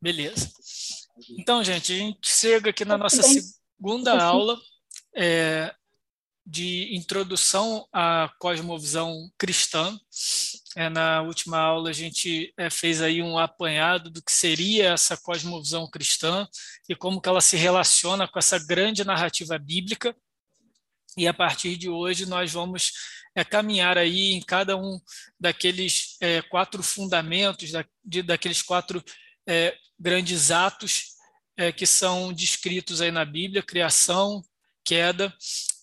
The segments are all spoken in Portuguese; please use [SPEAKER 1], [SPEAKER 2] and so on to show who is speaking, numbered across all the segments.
[SPEAKER 1] Beleza. Então, gente, a gente chega aqui na nossa segunda aula é, de introdução à cosmovisão cristã. É, na última aula a gente é, fez aí um apanhado do que seria essa cosmovisão cristã e como que ela se relaciona com essa grande narrativa bíblica. E a partir de hoje nós vamos é, caminhar aí em cada um daqueles é, quatro fundamentos, da, de, daqueles quatro é, grandes atos é, que são descritos aí na Bíblia: criação, queda,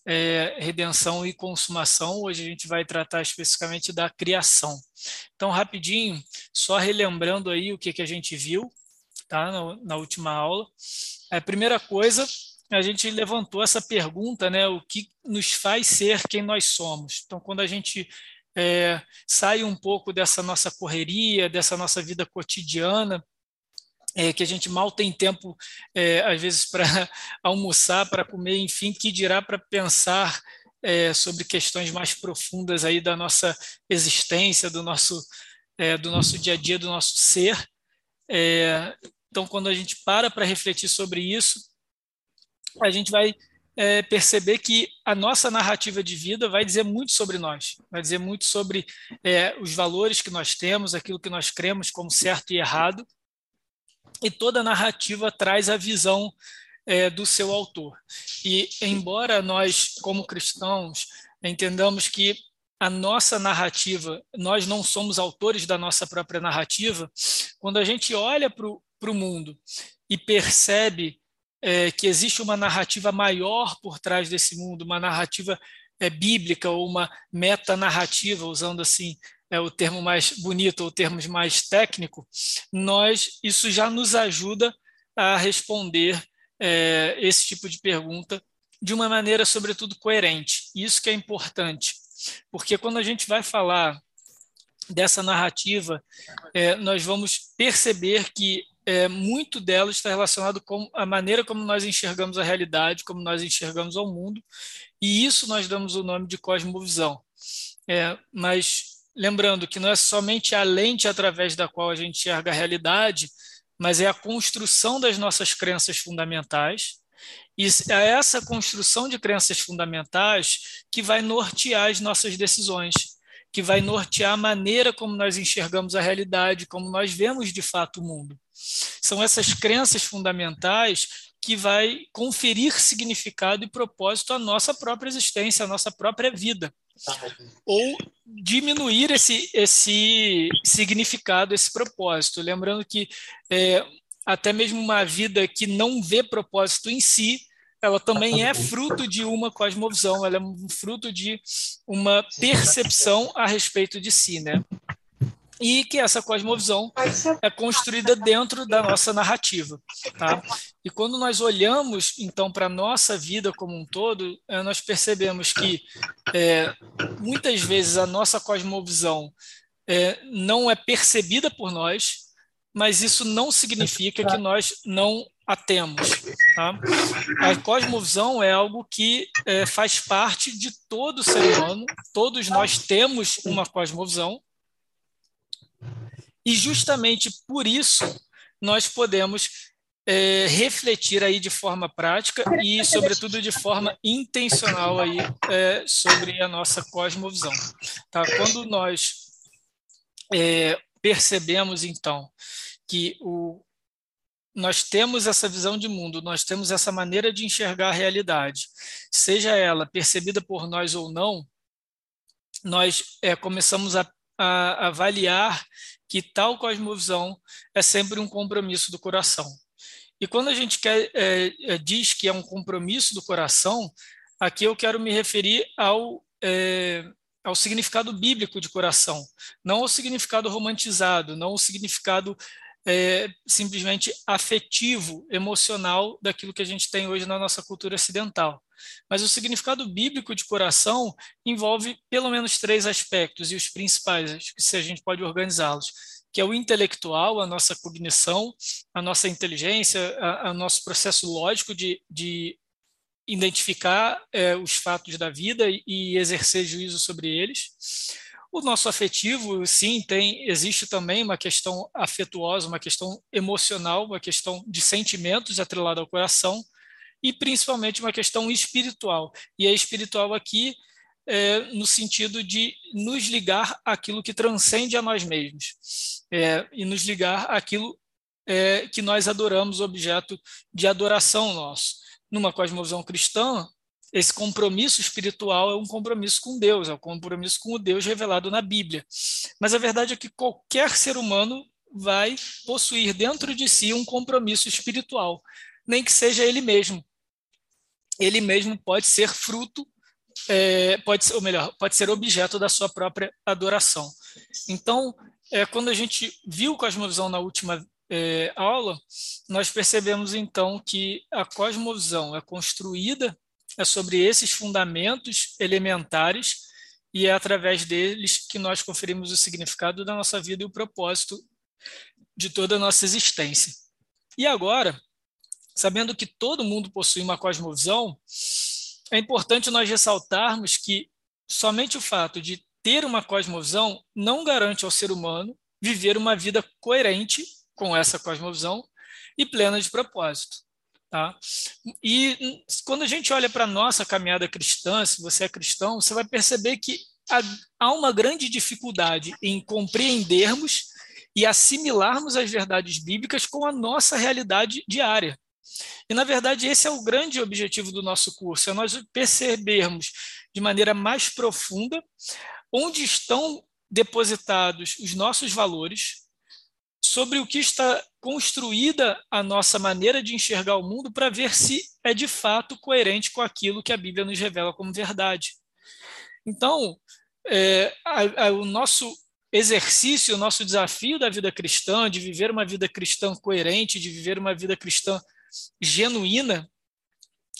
[SPEAKER 1] é, redenção e consumação. Hoje a gente vai tratar especificamente da criação. Então, rapidinho, só relembrando aí o que, que a gente viu tá, na, na última aula. A primeira coisa, a gente levantou essa pergunta, né, o que nos faz ser quem nós somos. Então, quando a gente é, sai um pouco dessa nossa correria, dessa nossa vida cotidiana, é, que a gente mal tem tempo, é, às vezes, para almoçar, para comer, enfim, que dirá para pensar é, sobre questões mais profundas aí da nossa existência, do nosso, é, do nosso dia a dia, do nosso ser. É, então, quando a gente para para refletir sobre isso, a gente vai é, perceber que a nossa narrativa de vida vai dizer muito sobre nós, vai dizer muito sobre os valores que nós temos, aquilo que nós cremos como certo e errado, e toda narrativa traz a visão é, do seu autor. E, embora nós, como cristãos, entendamos que a nossa narrativa, nós não somos autores da nossa própria narrativa, quando a gente olha para o mundo e percebe é, que existe uma narrativa maior por trás desse mundo, uma narrativa é, bíblica ou uma metanarrativa, usando assim é o termo mais bonito ou termos mais técnico, nós isso já nos ajuda a responder é, esse tipo de pergunta de uma maneira, sobretudo, coerente. Isso que é importante, porque quando a gente vai falar dessa narrativa, é, nós vamos perceber que é, muito dela está relacionado com a maneira como nós enxergamos a realidade, como nós enxergamos o mundo, e isso nós damos o nome de cosmovisão. É, mas lembrando que não é somente a lente através da qual a gente enxerga a realidade, mas é a construção das nossas crenças fundamentais. E é essa construção de crenças fundamentais que vai nortear as nossas decisões, que vai nortear a maneira como nós enxergamos a realidade, como nós vemos de fato o mundo. São essas crenças fundamentais que vai conferir significado e propósito à nossa própria existência, à nossa própria vida ou diminuir esse, esse significado, esse propósito. Lembrando que é, até mesmo uma vida que não vê propósito em si, ela também é fruto de uma cosmovisão, ela é um fruto de uma percepção a respeito de si, né? E que essa cosmovisão é construída dentro da nossa narrativa. Tá? E quando nós olhamos, então, para a nossa vida como um todo, é, nós percebemos que é, muitas vezes a nossa cosmovisão é, não é percebida por nós, mas isso não significa que nós não a temos. Tá? A cosmovisão é algo que é, faz parte de todo ser humano, todos nós temos uma cosmovisão, e justamente por isso nós podemos é, refletir aí de forma prática e, sobretudo, de forma intencional aí é, sobre a nossa cosmovisão. Tá? Quando nós é, percebemos, então, que o, nós temos essa visão de mundo, nós temos essa maneira de enxergar a realidade, seja ela percebida por nós ou não, nós é, começamos a, a avaliar que tal cosmovisão é sempre um compromisso do coração. E quando a gente quer, é, é, diz que é um compromisso do coração, aqui eu quero me referir ao, é, ao significado bíblico de coração, não ao significado romantizado, não ao significado é, simplesmente afetivo, emocional daquilo que a gente tem hoje na nossa cultura ocidental. Mas o significado bíblico de coração envolve pelo menos três aspectos, e os principais, se a gente pode organizá-los, que é o intelectual, a nossa cognição, a nossa inteligência, o nosso processo lógico de, de identificar é, os fatos da vida e, exercer juízo sobre eles. O nosso afetivo, sim, tem existe também uma questão afetuosa, uma questão emocional, uma questão de sentimentos atrelada ao coração e principalmente uma questão espiritual. E a espiritual aqui é, no sentido de nos ligar àquilo que transcende a nós mesmos é, e nos ligar àquilo é, que nós adoramos, objeto de adoração nosso. Numa cosmovisão cristã, esse compromisso espiritual é um compromisso com Deus, é um compromisso com o Deus revelado na Bíblia. Mas a verdade é que qualquer ser humano vai possuir dentro de si um compromisso espiritual, nem que seja ele mesmo. Ele mesmo pode ser fruto, é, pode ser, ou melhor, pode ser objeto da sua própria adoração. Então, é, quando a gente viu Cosmovisão na última é, aula, nós percebemos então que a cosmovisão é construída é sobre esses fundamentos elementares e é através deles que nós conferimos o significado da nossa vida e o propósito de toda a nossa existência. E agora, sabendo que todo mundo possui uma cosmovisão, é importante nós ressaltarmos que somente o fato de ter uma cosmovisão não garante ao ser humano viver uma vida coerente com essa cosmovisão e plena de propósito. Tá? E quando a gente olha para a nossa caminhada cristã, se você é cristão, você vai perceber que há uma grande dificuldade em compreendermos e assimilarmos as verdades bíblicas com a nossa realidade diária. E, na verdade, esse é o grande objetivo do nosso curso, é nós percebermos de maneira mais profunda onde estão depositados os nossos valores, sobre o que está construída a nossa maneira de enxergar o mundo para ver se é de fato coerente com aquilo que a Bíblia nos revela como verdade. Então, é, a, a, o nosso exercício, o nosso desafio da vida cristã, de viver uma vida cristã coerente, de viver uma vida cristã genuína,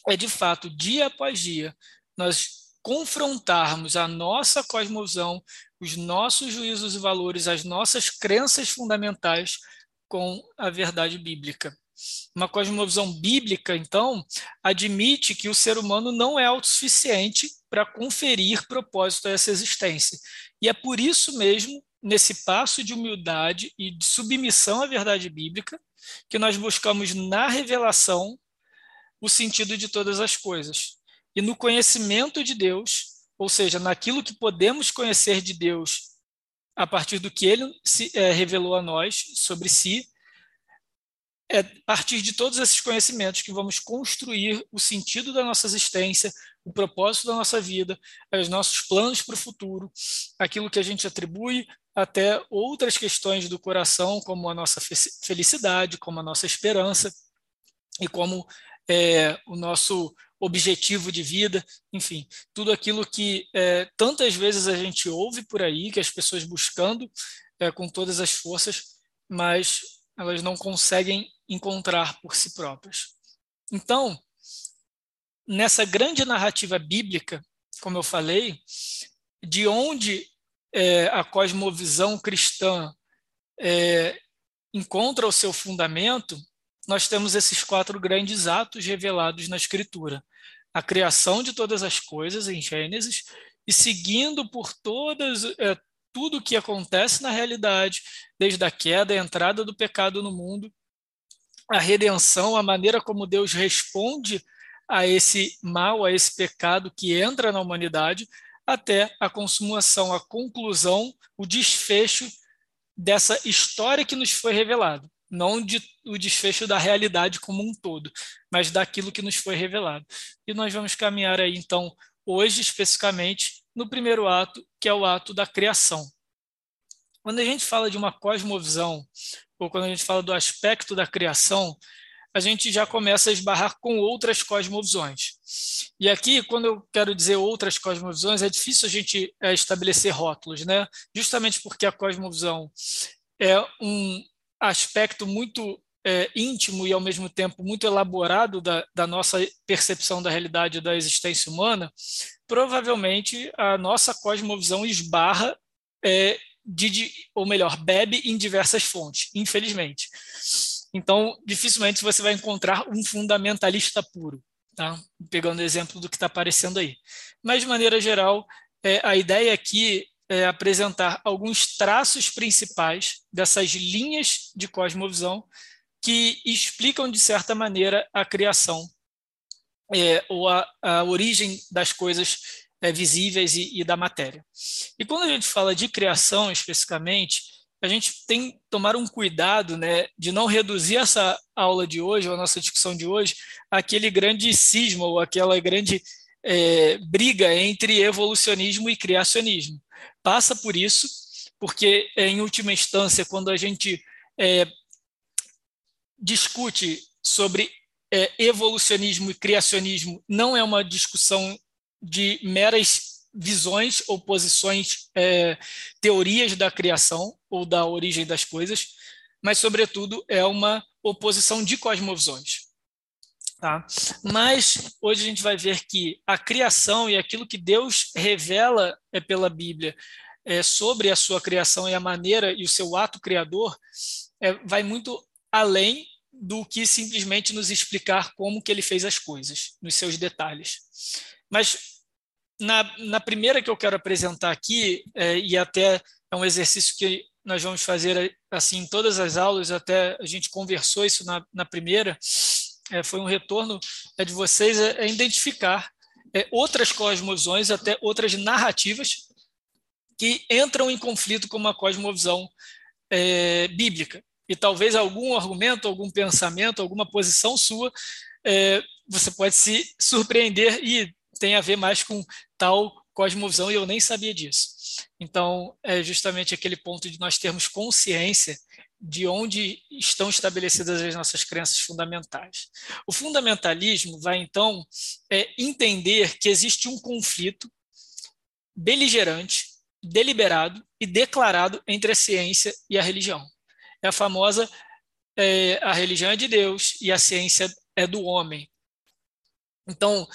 [SPEAKER 1] é de fato, dia após dia, nós confrontarmos a nossa cosmovisão, os nossos juízos e valores, as nossas crenças fundamentais com a verdade bíblica. Uma cosmovisão bíblica, então, admite que o ser humano não é autossuficiente para conferir propósito a essa existência. E é por isso mesmo, nesse passo de humildade e de submissão à verdade bíblica, que nós buscamos na revelação o sentido de todas as coisas. E no conhecimento de Deus, ou seja, naquilo que podemos conhecer de Deus a partir do que ele se, é, revelou a nós sobre si, é a partir de todos esses conhecimentos que vamos construir o sentido da nossa existência, o propósito da nossa vida, os nossos planos para o futuro, aquilo que a gente atribui até outras questões do coração, como a nossa felicidade, como a nossa esperança e como é, o nosso objetivo de vida, enfim, tudo aquilo que é, tantas vezes a gente ouve por aí, que as pessoas buscando é, com todas as forças, mas elas não conseguem encontrar por si próprias. Então, nessa grande narrativa bíblica, como eu falei, de onde é, a cosmovisão cristã é, encontra o seu fundamento, nós temos esses quatro grandes atos revelados na Escritura: a criação de todas as coisas em Gênesis e seguindo por todas é, tudo o que acontece na realidade, desde a queda, a entrada do pecado no mundo, a redenção, a maneira como Deus responde a esse mal, a esse pecado que entra na humanidade, até a consumação, a conclusão, o desfecho dessa história que nos foi revelada não de, o desfecho da realidade como um todo, mas daquilo que nos foi revelado. E nós vamos caminhar aí, então, hoje, especificamente, no primeiro ato, que é o ato da criação. Quando a gente fala de uma cosmovisão, ou quando a gente fala do aspecto da criação, a gente já começa a esbarrar com outras cosmovisões. E aqui, quando eu quero dizer outras cosmovisões, é difícil a gente é, estabelecer rótulos, né? Justamente porque a cosmovisão é um, aspecto muito é, íntimo e, ao mesmo tempo, muito elaborado da, da nossa percepção da realidade da existência humana, provavelmente a nossa cosmovisão esbarra, é, de, ou melhor, bebe em diversas fontes, infelizmente. Então, dificilmente você vai encontrar um fundamentalista puro, tá? pegando o exemplo do que está aparecendo aí. Mas, de maneira geral, é, a ideia aqui é, apresentar alguns traços principais dessas linhas de cosmovisão que explicam, de certa maneira, a criação é, ou a, a, origem das coisas é, visíveis e, e, da matéria. E quando a gente fala de criação especificamente, a gente tem que tomar um cuidado né, de não reduzir essa aula de hoje, ou a nossa discussão de hoje, àquele grande cisma ou aquela grande é, briga entre evolucionismo e criacionismo. Passa por isso, porque, em última instância, quando a gente é, discute sobre é, evolucionismo e criacionismo, não é uma discussão de meras visões ou posições, é, teorias da criação ou da origem das coisas, mas, sobretudo, é uma oposição de cosmovisões. Tá? Mas hoje a gente vai ver que a criação e aquilo que Deus revela é pela Bíblia é, sobre a sua criação e a maneira e o seu ato criador é, vai muito além do que simplesmente nos explicar como que ele fez as coisas, nos seus detalhes. Mas na, na primeira que eu quero apresentar aqui, é, e até é um exercício que nós vamos fazer assim em todas as aulas, até a gente conversou isso na, na primeira, é, foi um retorno é, de vocês é, é identificar é, outras cosmovisões, até outras narrativas que entram em conflito com uma cosmovisão é, bíblica. E talvez algum argumento, algum pensamento, alguma posição sua, é, você pode se surpreender e tem a ver mais com tal cosmovisão e eu nem sabia disso. Então, é justamente aquele ponto de nós termos consciência de onde estão estabelecidas as nossas crenças fundamentais. O fundamentalismo vai, então, é, entender que existe um conflito beligerante, deliberado e declarado entre a ciência e a religião. É a famosa é, a religião é de Deus e a ciência é do homem. Então,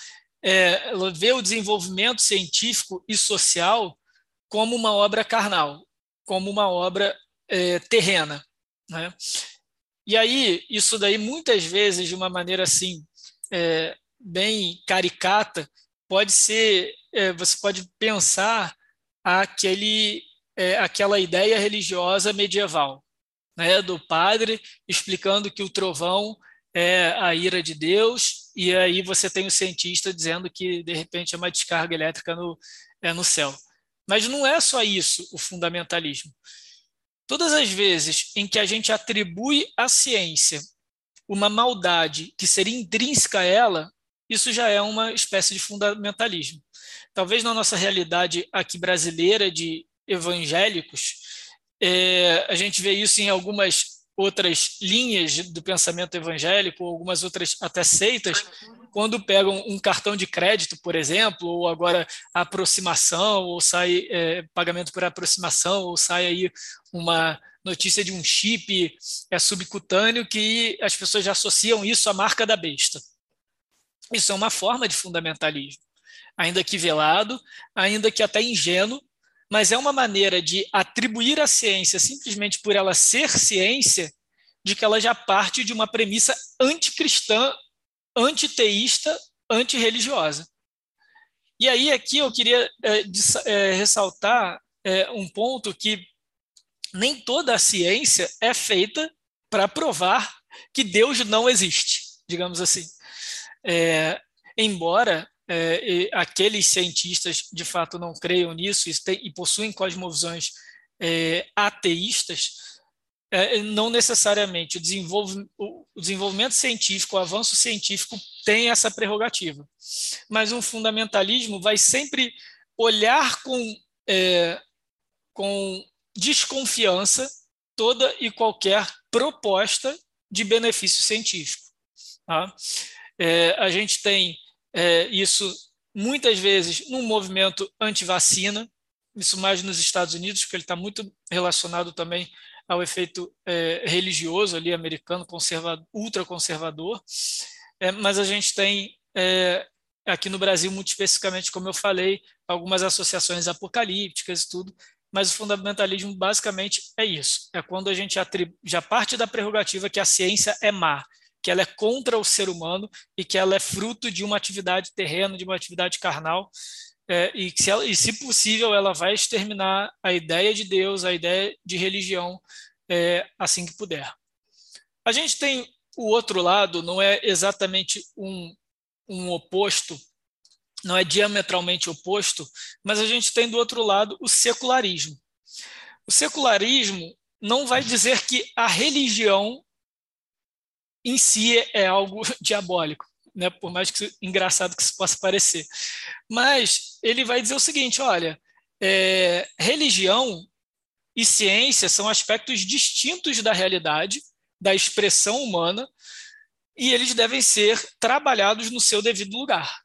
[SPEAKER 1] é, vê o desenvolvimento científico e social como uma obra carnal, como uma obra é, terrena. Né? E aí, isso daí, muitas vezes, de uma maneira assim, é, bem caricata, pode ser, é, você pode pensar aquele, é, aquela ideia religiosa medieval, né, do padre explicando que o trovão é a ira de Deus, e aí você tem o cientista dizendo que, de repente, é uma descarga elétrica no, é, no céu. Mas não é só isso o fundamentalismo. Todas as vezes em que a gente atribui à ciência uma maldade que seria intrínseca a ela, isso já é uma espécie de fundamentalismo. Talvez na nossa realidade aqui brasileira de evangélicos, é, a gente vê isso em algumas outras linhas do pensamento evangélico, algumas outras até seitas, quando pegam um cartão de crédito, por exemplo, ou agora aproximação, ou sai é, pagamento por aproximação, ou sai aí uma notícia de um chip é, subcutâneo que as pessoas já associam isso à marca da besta. Isso é uma forma de fundamentalismo, ainda que velado, ainda que até ingênuo, mas é uma maneira de atribuir a ciência simplesmente por ela ser ciência, de que ela já parte de uma premissa anticristã antiteísta, antirreligiosa. E aí aqui eu queria é, de, é, ressaltar é, um ponto que nem toda a ciência é feita para provar que Deus não existe, digamos assim. É, embora é, aqueles cientistas de fato não creiam nisso e, tem, e possuem cosmovisões é, ateístas, é, não necessariamente o, o, desenvolvimento científico, o avanço científico tem essa prerrogativa. Mas um fundamentalismo vai sempre olhar com, é, com desconfiança toda e qualquer proposta de benefício científico. Tá? É, a gente tem é, isso muitas vezes num movimento anti-vacina, isso mais nos Estados Unidos, porque ele está muito relacionado também ao efeito é, religioso ali americano, conservador, ultraconservador, é, mas a gente tem é, aqui no Brasil, muito especificamente, como eu falei, algumas associações apocalípticas e tudo, mas o fundamentalismo basicamente é isso, é quando a gente já parte da prerrogativa que a ciência é má, que ela é contra o ser humano e que ela é fruto de uma atividade terrena, de uma atividade carnal, é, e, se ela, e, se possível, ela vai exterminar a ideia de Deus, a ideia de religião, é, assim que puder. A gente tem o outro lado, não é exatamente um, um oposto, não é diametralmente oposto, mas a gente tem do outro lado o secularismo. O secularismo não vai dizer que a religião em si é algo diabólico né, por mais que engraçado que isso possa parecer. Mas ele vai dizer o seguinte: olha, é, religião e ciência são aspectos distintos da realidade, da expressão humana, e eles devem ser trabalhados no seu devido lugar.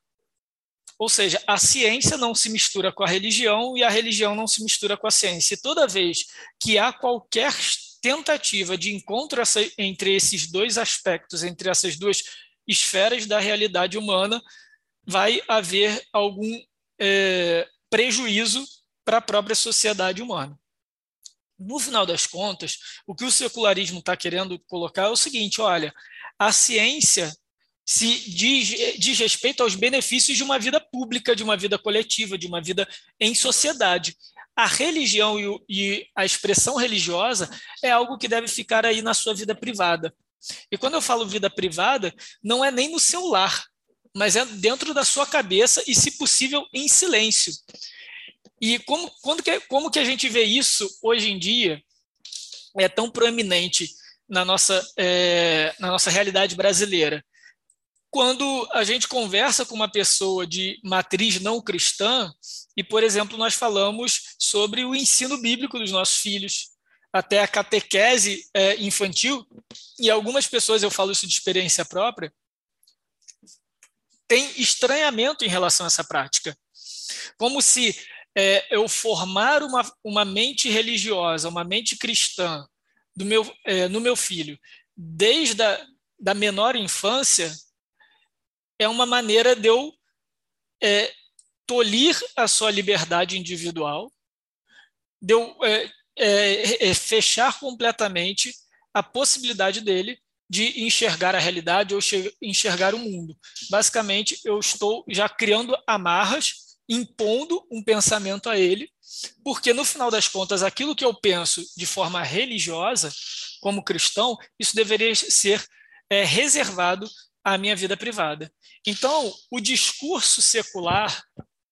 [SPEAKER 1] Ou seja, a ciência não se mistura com a religião e a religião não se mistura com a ciência. E toda vez que há qualquer tentativa de encontro entre esses dois aspectos, entre essas duas esferas da realidade humana, vai haver algum é, prejuízo para a própria sociedade humana. No final das contas, o que o secularismo está querendo colocar é o seguinte: olha, a ciência se diz, diz respeito aos benefícios de uma vida pública, de uma vida coletiva, de uma vida em sociedade. A religião e, e a expressão religiosa é algo que deve ficar aí na sua vida privada. E quando eu falo vida privada, não é nem no celular, mas é dentro da sua cabeça e, se possível, em silêncio. E como, quando que, como que a gente vê isso hoje em dia é tão proeminente na nossa, é, na nossa realidade brasileira? Quando a gente conversa com uma pessoa de matriz não cristã, e, por exemplo, nós falamos sobre o ensino bíblico dos nossos filhos, até a catequese é, infantil, e algumas pessoas, eu falo isso de experiência própria, têm estranhamento em relação a essa prática. Como se é, eu formar uma, uma mente religiosa, uma mente cristã do meu, é, no meu filho, desde a da menor infância, é uma maneira de eu é, tolir a sua liberdade individual, de eu é, é, é fechar completamente a possibilidade dele de enxergar a realidade ou enxergar o mundo. Basicamente, eu estou já criando amarras, impondo um pensamento a ele, porque no final das contas, aquilo que eu penso de forma religiosa, como cristão, isso deveria ser é, reservado à minha vida privada. Então, o discurso secular,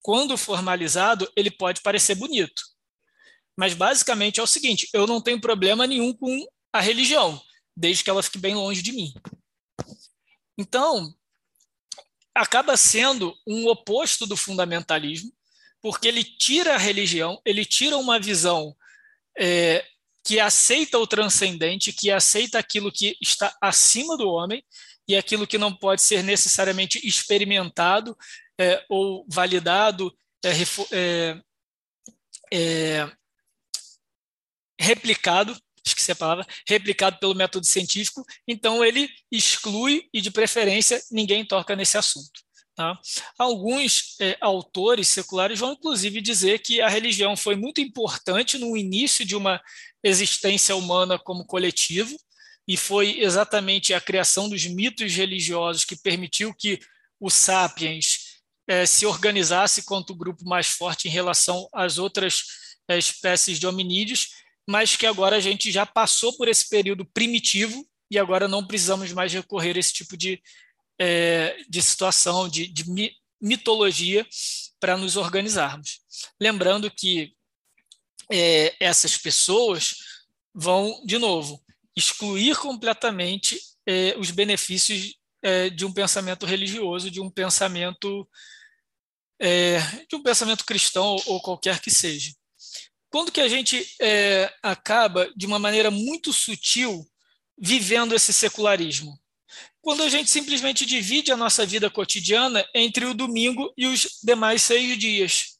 [SPEAKER 1] quando formalizado, ele pode parecer bonito. Mas basicamente é o seguinte: eu não tenho problema nenhum com a religião, desde que ela fique bem longe de mim. Então, acaba sendo um oposto do fundamentalismo, porque ele tira a religião, ele tira uma visão é, que aceita o transcendente, que aceita aquilo que está acima do homem e aquilo que não pode ser necessariamente experimentado é, ou validado, é, é, é replicado, esqueci a palavra, replicado pelo método científico, então ele exclui e, de preferência, ninguém toca nesse assunto. Tá? Alguns é, autores seculares vão, inclusive, dizer que a religião foi muito importante no início de uma existência humana como coletivo, e foi exatamente a criação dos mitos religiosos que permitiu que o sapiens é, se organizasse quanto grupo mais forte em relação às outras é, espécies de hominídeos, mas que agora a gente já passou por esse período primitivo e agora não precisamos mais recorrer a esse tipo de, é, de situação, de, de mitologia para nos organizarmos. Lembrando que é, essas pessoas vão, de novo, excluir completamente é, os benefícios é, de um pensamento religioso, de um pensamento é, de um pensamento cristão ou qualquer que seja. Quando que a gente é, acaba, de uma maneira muito sutil, vivendo esse secularismo? Quando a gente simplesmente divide a nossa vida cotidiana entre o domingo e os demais seis dias.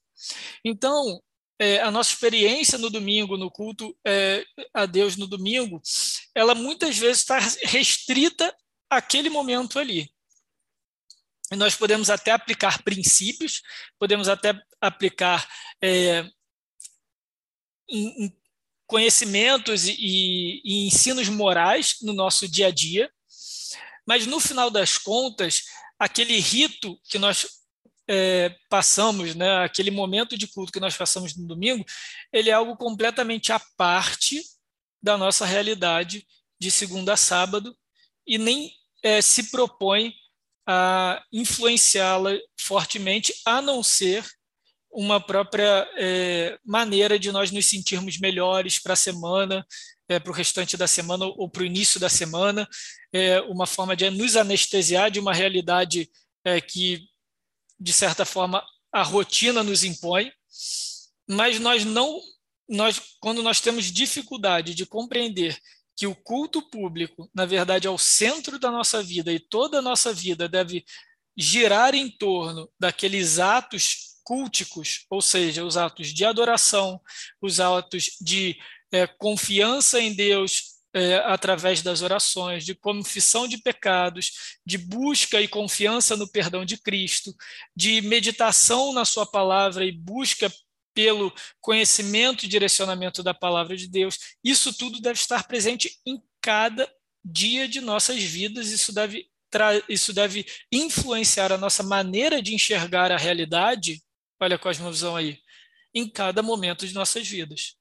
[SPEAKER 1] Então, é, a nossa experiência no domingo, no culto é, a Deus no domingo, ela muitas vezes está restrita àquele momento ali. E nós podemos até aplicar princípios, podemos até aplicar é, em, em conhecimentos e, e ensinos morais no nosso dia a dia, mas no final das contas, aquele rito que nós é, passamos, né, aquele momento de culto que nós passamos no domingo, ele é algo completamente à parte da nossa realidade de segunda a sábado e nem é, se propõe a influenciá-la fortemente, a não ser uma própria é, maneira de nós nos sentirmos melhores para a semana, é, para o restante da semana ou para o início da semana, é, uma forma de nos anestesiar de uma realidade é, que, de certa forma, a rotina nos impõe, mas nós não, nós, quando nós temos dificuldade de compreender que o culto público, na verdade, é o centro da nossa vida e toda a nossa vida deve girar em torno daqueles atos culticos, ou seja, os atos de adoração, os atos de é, confiança em Deus é, através das orações, de confissão de pecados, de busca e confiança no perdão de Cristo, de meditação na Sua palavra e busca pelo conhecimento e direcionamento da palavra de Deus, isso tudo deve estar presente em cada dia de nossas vidas, isso deve, isso deve influenciar a nossa maneira de enxergar a realidade. Olha a cosmovisão aí. Em cada momento de nossas vidas.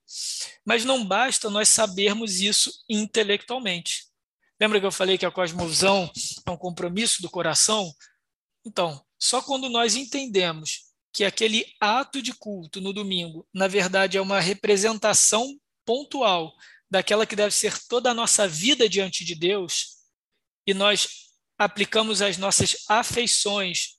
[SPEAKER 1] Mas não basta nós sabermos isso intelectualmente. Lembra que eu falei que a cosmovisão é um compromisso do coração? Então, só quando nós entendemos que aquele ato de culto no domingo, na verdade, é uma representação pontual daquela que deve ser toda a nossa vida diante de Deus, e nós aplicamos as nossas afeições,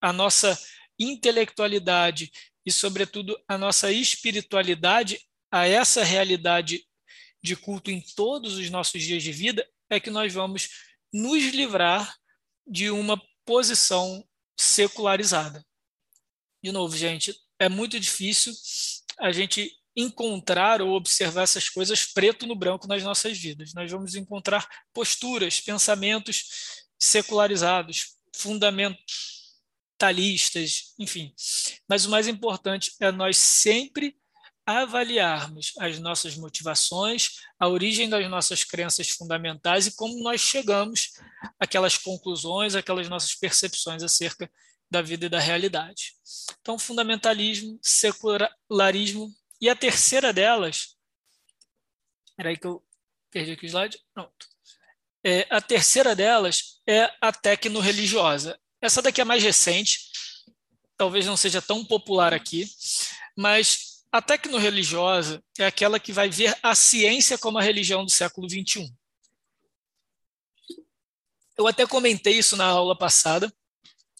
[SPEAKER 1] a nossa intelectualidade e, sobretudo, a nossa espiritualidade a essa realidade de culto em todos os nossos dias de vida, é que nós vamos nos livrar de uma posição secularizada. De novo, gente, é muito difícil a gente encontrar ou observar essas coisas preto no branco nas nossas vidas. Nós vamos encontrar posturas, pensamentos secularizados, fundamentalistas, enfim. Mas o mais importante é nós sempre avaliarmos as nossas motivações, a origem das nossas crenças fundamentais e como nós chegamos àquelas conclusões, aquelas nossas percepções acerca da vida e da realidade. Então, fundamentalismo, secularismo, e a terceira delas, era aí que eu perdi aqui o slide, pronto. É, a terceira delas é a tecno-religiosa. Essa daqui é mais recente, talvez não seja tão popular aqui, mas a tecno-religiosa é aquela que vai ver a ciência como a religião do século XXI. Eu até comentei isso na aula passada,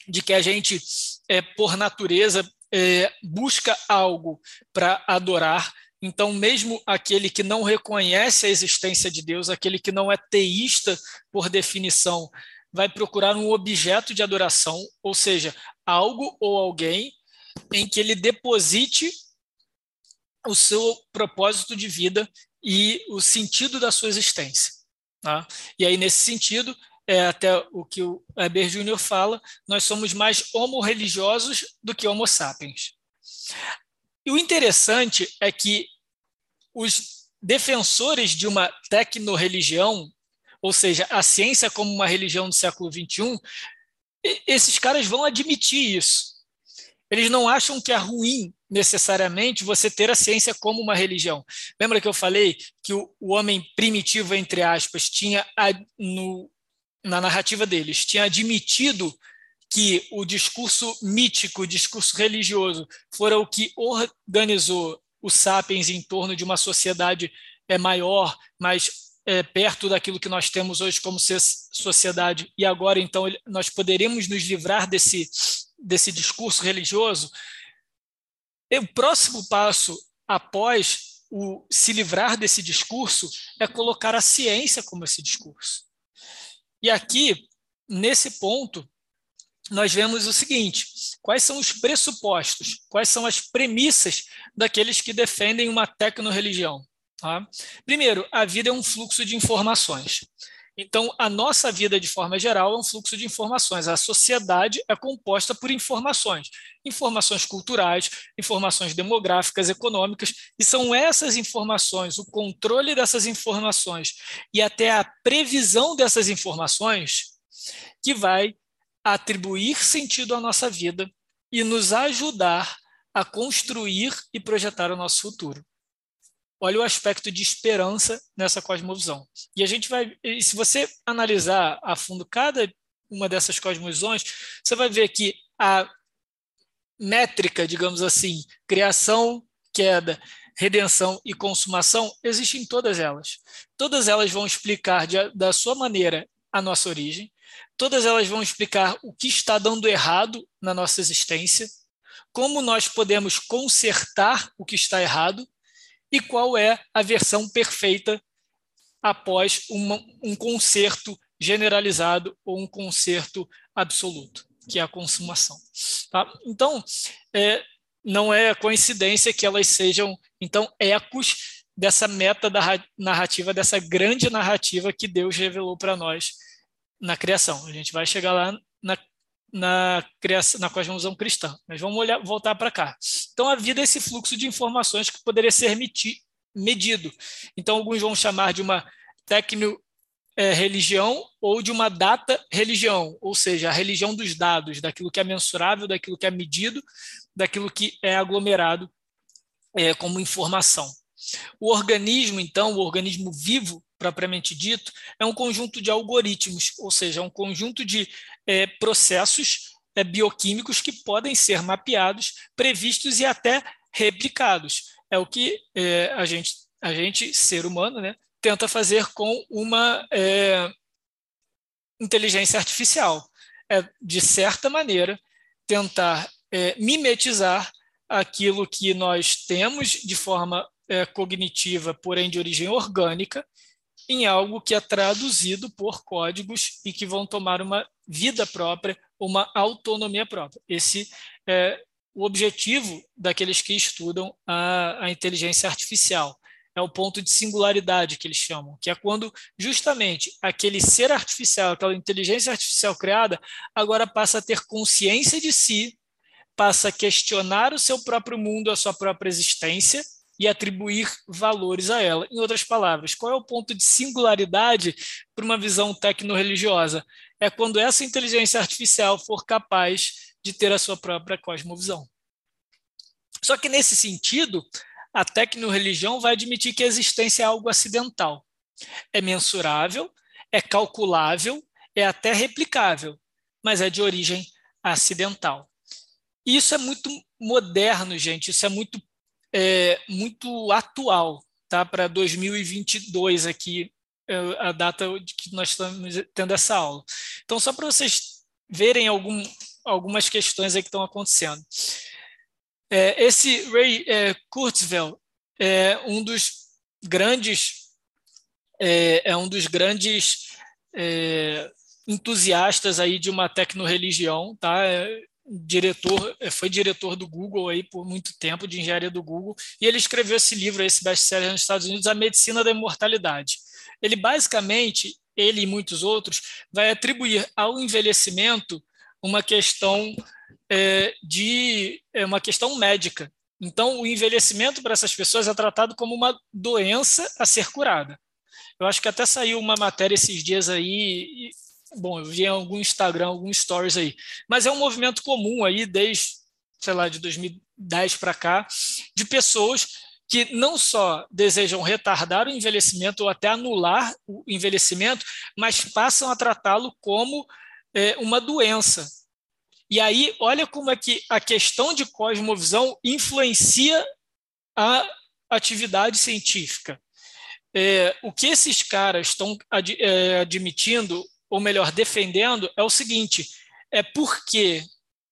[SPEAKER 1] de que a gente, é, por natureza, é, busca algo para adorar. Então, mesmo aquele que não reconhece a existência de Deus, aquele que não é teísta por definição, vai procurar um objeto de adoração, ou seja, algo ou alguém em que ele deposite o seu propósito de vida e o sentido da sua existência. Tá? E aí, nesse sentido, é até o que o Heber Júnior fala, nós somos mais homo-religiosos do que homo sapiens. E o interessante é que os defensores de uma tecno-religião, ou seja, a ciência como uma religião do século XXI, esses caras vão admitir isso. Eles não acham que é ruim necessariamente você ter a ciência como uma religião. Lembra que eu falei que o, o homem primitivo, entre aspas, tinha a, no, na narrativa deles, tinha admitido que o discurso mítico, o discurso religioso, fora o que organizou os sapiens em torno de uma sociedade é, maior, mais é, perto daquilo que nós temos hoje como sociedade, e agora então nós poderemos nos livrar desse, desse discurso religioso. E o próximo passo após o se livrar desse discurso é colocar a ciência como esse discurso. E aqui, nesse ponto, nós vemos o seguinte: quais são os pressupostos, quais são as premissas daqueles que defendem uma tecno-religião? Tá? Primeiro, a vida é um fluxo de informações. Então, a nossa vida, de forma geral, é um fluxo de informações. A sociedade é composta por informações, informações culturais, informações demográficas, econômicas, e são essas informações, o controle dessas informações e até a previsão dessas informações que vai atribuir sentido à nossa vida e nos ajudar a construir e projetar o nosso futuro. Olha o aspecto de esperança nessa cosmovisão. E a gente vai, se você analisar a fundo cada uma dessas cosmovisões, você vai ver que a métrica, digamos assim, criação, queda, redenção e consumação, existe em todas elas. Todas elas vão explicar de, da sua maneira a nossa origem, todas elas vão explicar o que está dando errado na nossa existência, como nós podemos consertar o que está errado e qual é a versão perfeita após uma, um conserto generalizado ou um conserto absoluto, que é a consumação. Tá? Então, é, não é coincidência que elas sejam, então, ecos dessa meta da narrativa, dessa grande narrativa que Deus revelou para nós na criação. A gente vai chegar lá na, na, criação, na cosmovisão cristã, mas vamos olhar, voltar para cá. Então, a vida é esse fluxo de informações que poderia ser medido. Então, alguns vão chamar de uma tecno é, religião ou de uma data religião, ou seja, a religião dos dados, daquilo que é mensurável, daquilo que é medido, daquilo que é aglomerado é, como informação. O organismo, então, o organismo vivo, propriamente dito, é um conjunto de algoritmos, ou seja, é um conjunto de é, processos é, bioquímicos que podem ser mapeados, previstos e até replicados. É o que é, a gente, a gente, ser humano, né, tenta fazer com uma é, inteligência artificial. É, de certa maneira, tentar é, mimetizar aquilo que nós temos de forma cognitiva, porém de origem orgânica, em algo que é traduzido por códigos e que vão tomar uma vida própria, uma autonomia própria. Esse é o objetivo daqueles que estudam a, a inteligência artificial é o ponto de singularidade que eles chamam, que é quando justamente aquele ser artificial, aquela inteligência artificial criada, agora passa a ter consciência de si, passa a questionar o seu próprio mundo, a sua própria existência e atribuir valores a ela. Em outras palavras, qual é o ponto de singularidade para uma visão tecno-religiosa? É quando essa inteligência artificial for capaz de ter a sua própria cosmovisão. Só que nesse sentido, a tecno-religião vai admitir que a existência é algo acidental. É mensurável, é calculável, é até replicável, mas é de origem acidental. E isso é muito moderno, gente, isso é muito, é, muito atual, tá? Para 2022 aqui, é, a data de que nós estamos tendo essa aula. Então, só para vocês verem algum, algumas questões que estão acontecendo. É, esse Ray é, Kurzweil é um dos grandes é, é um dos grandes é, entusiastas aí de uma tecnoreligião, tá? Diretor, é, foi diretor do Google aí por muito tempo, de engenharia do Google, e ele escreveu esse livro, esse best-seller nos Estados Unidos, A Medicina da Imortalidade. Ele basicamente, ele e muitos outros, vai atribuir ao envelhecimento uma questão é, de é uma questão médica. Então, o envelhecimento para essas pessoas é tratado como uma doença a ser curada. Eu acho que até saiu uma matéria esses dias aí, bom, eu vi em algum Instagram, alguns stories aí, mas é um movimento comum aí desde, sei lá, de 2010 para cá, de pessoas que não só desejam retardar o envelhecimento ou até anular o envelhecimento, mas passam a tratá-lo como é, uma doença, e aí, olha como é que a questão de cosmovisão influencia a atividade científica. É, o que esses caras estão ad, é, admitindo, ou melhor, defendendo, é o seguinte: é porque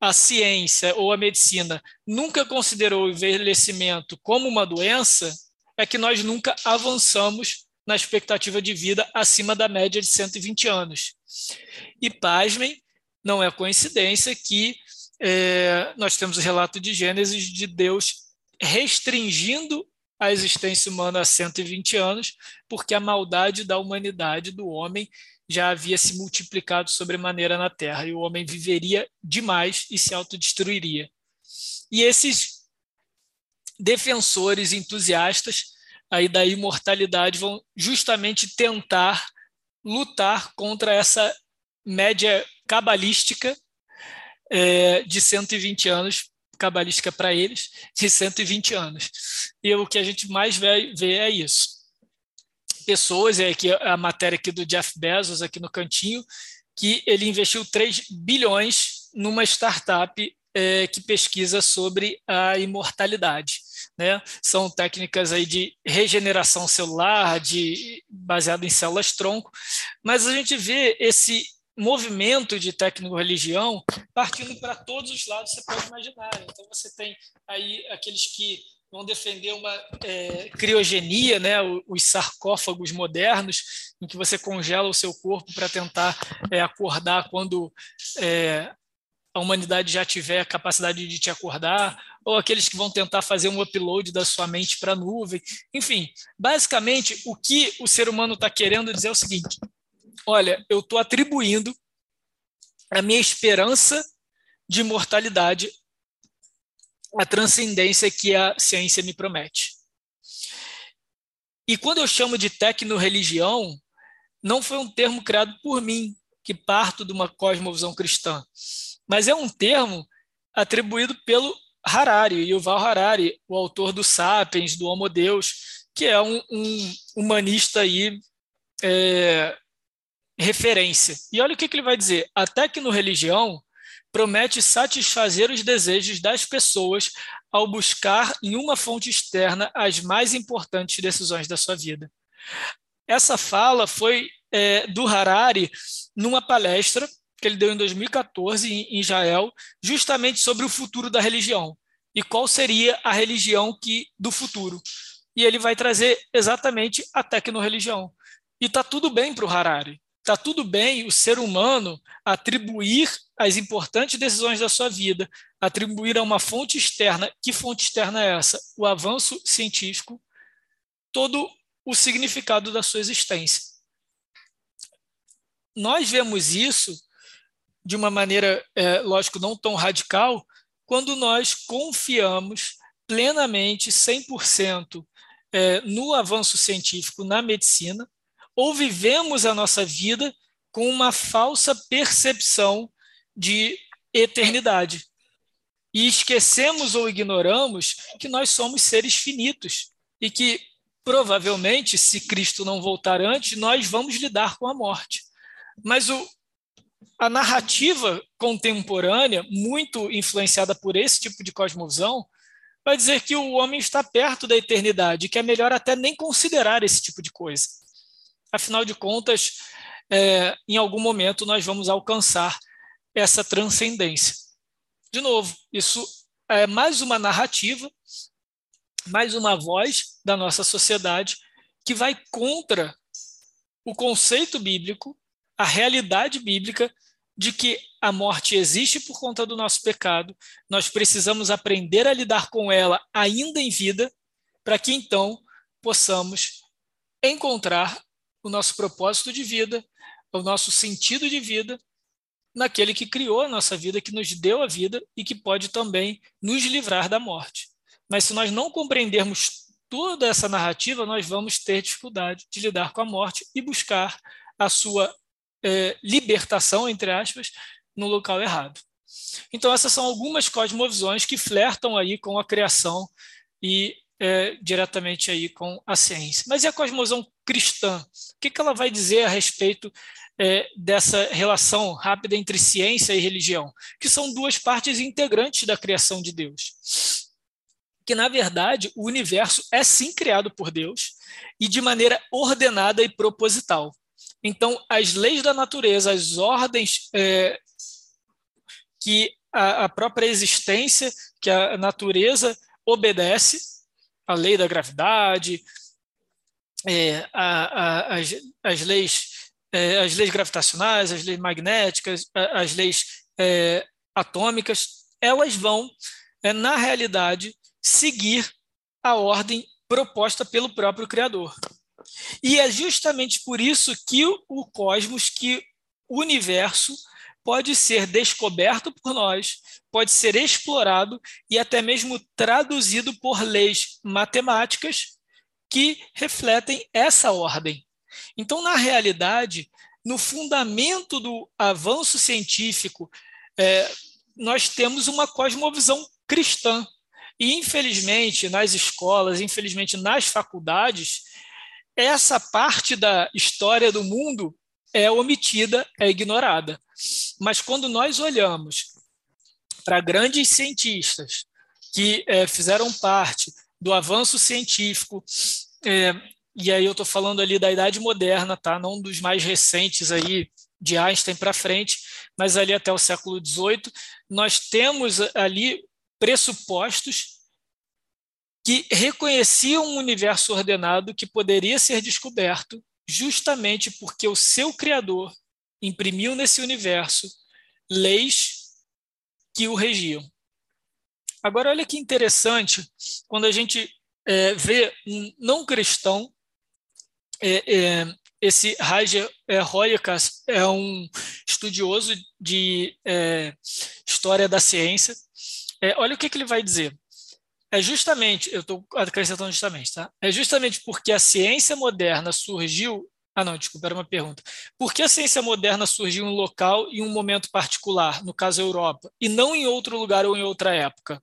[SPEAKER 1] a ciência ou a medicina nunca considerou o envelhecimento como uma doença, é que nós nunca avançamos na expectativa de vida acima da média de 120 anos. E pasmem, não é coincidência que é, nós temos o relato de Gênesis de Deus restringindo a existência humana a 120 anos, porque a maldade da humanidade, do homem, já havia se multiplicado sobremaneira na Terra, e o homem viveria demais e se autodestruiria. E esses defensores entusiastas aí da imortalidade vão justamente tentar lutar contra essa média cabalística é, de 120 anos, cabalística para eles, de 120 anos. E o que a gente mais vê, vê é isso. Pessoas, é aqui a matéria aqui do Jeff Bezos, aqui no cantinho, que ele investiu 3 bilhões numa startup é, que pesquisa sobre a imortalidade. Né? São técnicas aí de regeneração celular, de baseado em células tronco, mas a gente vê esse movimento de técnico-religião partindo para todos os lados você pode imaginar. Então você tem aí aqueles que vão defender uma é, criogenia, né, os sarcófagos modernos, em que você congela o seu corpo para tentar é, acordar quando é, a humanidade já tiver a capacidade de te acordar, ou aqueles que vão tentar fazer um upload da sua mente para a nuvem. Enfim, basicamente, o que o ser humano está querendo dizer é o seguinte: olha, eu estou atribuindo a minha esperança de mortalidade à transcendência que a ciência me promete. E quando eu chamo de tecno-religião, não foi um termo criado por mim, que parto de uma cosmovisão cristã mas é um termo atribuído pelo Harari, Yuval Harari, o autor do Sapiens, do Homo Deus, que é um, um humanista aí, é, referência. E olha o que, que ele vai dizer: a tecno-religião promete satisfazer os desejos das pessoas ao buscar em uma fonte externa as mais importantes decisões da sua vida. Essa fala foi é, do Harari numa palestra que ele deu em 2014 em Israel, justamente sobre o futuro da religião e qual seria a religião que do futuro. E ele vai trazer exatamente a tecno-religião. E está tudo bem para o Harari. Está tudo bem o ser humano atribuir as importantes decisões da sua vida, atribuir a uma fonte externa. Que fonte externa é essa? O avanço científico, todo o significado da sua existência. Nós vemos isso de uma maneira, é, lógico, não tão radical, quando nós confiamos plenamente, 100%, é, no avanço científico, na medicina, ou vivemos a nossa vida com uma falsa percepção de eternidade. E esquecemos ou ignoramos que nós somos seres finitos e que, provavelmente, se Cristo não voltar antes, nós vamos lidar com a morte. Mas o, a narrativa contemporânea, muito influenciada por esse tipo de cosmovisão, vai dizer que o homem está perto da eternidade, que é melhor até nem considerar esse tipo de coisa. Afinal de contas, é, em algum momento nós vamos alcançar essa transcendência. De novo, isso é mais uma narrativa, mais uma voz da nossa sociedade que vai contra o conceito bíblico, a realidade bíblica de que a morte existe por conta do nosso pecado, nós precisamos aprender a lidar com ela ainda em vida, para que então possamos encontrar o nosso propósito de vida, o nosso sentido de vida naquele que criou a nossa vida, que nos deu a vida e que pode também nos livrar da morte. Mas se nós não compreendermos toda essa narrativa, nós vamos ter dificuldade de lidar com a morte e buscar a sua é, libertação, entre aspas, no local errado. Então, essas são algumas cosmovisões que flertam aí com a criação e é, diretamente aí com a ciência. Mas e a cosmovisão cristã? O que, que ela vai dizer a respeito é, dessa relação rápida entre ciência e religião? Que são duas partes integrantes da criação de Deus. Que, na verdade, o universo é sim criado por Deus e de maneira ordenada e proposital. Então, as leis da natureza, as ordens é, que a, a, própria existência, que a natureza obedece, a lei da gravidade, é, a, as, as, leis, é, as leis gravitacionais, as leis magnéticas, as leis é, atômicas, elas vão, é, na realidade, seguir a ordem proposta pelo próprio Criador. E é justamente por isso que o cosmos, que o universo, pode ser descoberto por nós, pode ser explorado e até mesmo traduzido por leis matemáticas que refletem essa ordem. Então, na realidade, no fundamento do avanço científico, é, nós temos uma cosmovisão cristã. E, infelizmente, nas escolas, infelizmente, nas faculdades, essa parte da história do mundo é omitida, é ignorada. Mas quando nós olhamos para grandes cientistas que é, fizeram parte do avanço científico, é, e aí eu estou falando ali da Idade Moderna, tá? não dos mais recentes aí, de Einstein para frente, mas ali até o século XVIII, nós temos ali pressupostos que reconheciam um universo ordenado que poderia ser descoberto justamente porque o seu Criador imprimiu nesse universo leis que o regiam. Agora, olha que interessante quando a gente é, vê um não cristão, é, é, esse Raja é, Royakas é um estudioso de é, história da ciência. É, olha o que, que ele vai dizer. É justamente, eu estou acrescentando justamente, tá? É justamente porque a ciência moderna surgiu. Ah, não, desculpa, era uma pergunta. Por que a ciência moderna surgiu em um local e um momento particular, no caso Europa, e não em outro lugar ou em outra época?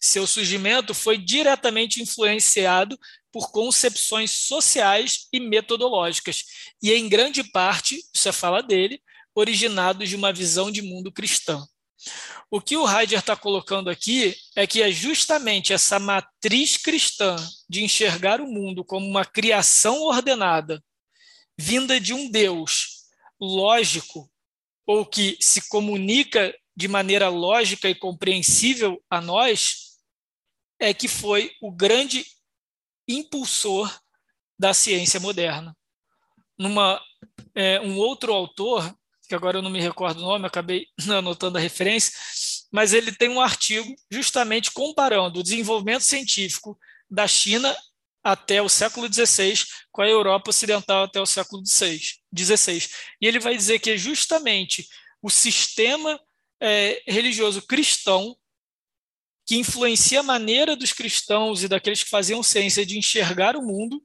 [SPEAKER 1] Seu surgimento foi diretamente influenciado por concepções sociais e metodológicas, e em grande parte, isso é fala dele, originados de uma visão de mundo cristã. O que o Heidegger está colocando aqui é que é justamente essa matriz cristã de enxergar o mundo como uma criação ordenada, vinda de um Deus lógico, ou que se comunica de maneira lógica e compreensível a nós, é que foi o grande impulsor da ciência moderna. Numa, é, um outro autor que agora eu não me recordo o nome, acabei anotando a referência, mas ele tem um artigo justamente comparando o desenvolvimento científico da China até o século XVI com a Europa Ocidental até o século XVI. E ele vai dizer que é justamente o sistema é, religioso cristão que influencia a maneira dos cristãos e daqueles que faziam ciência de enxergar o mundo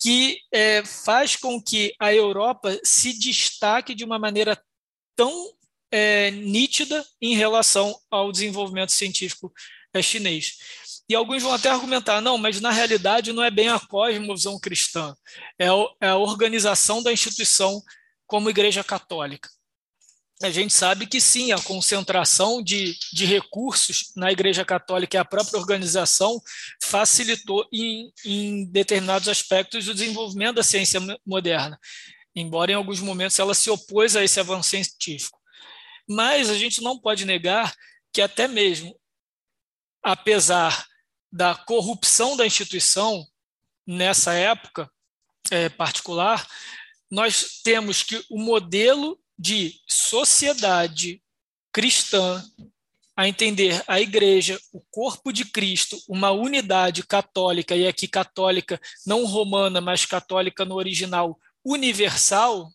[SPEAKER 1] que é, faz com que a Europa se destaque de uma maneira tão é, nítida em relação ao desenvolvimento científico é, chinês. E alguns vão até argumentar, não, mas na realidade não é bem a cosmovisão cristã, é, é a organização da instituição como Igreja Católica a gente sabe que sim, a concentração de, de recursos na Igreja Católica e a própria organização facilitou em, em determinados aspectos o desenvolvimento da ciência moderna, embora em alguns momentos ela se opôs a esse avanço científico. Mas a gente não pode negar que até mesmo, apesar da corrupção da instituição nessa época é, particular, nós temos que o modelo de sociedade cristã, a entender a igreja, o corpo de Cristo, uma unidade católica, e aqui católica não romana, mas católica no original, universal,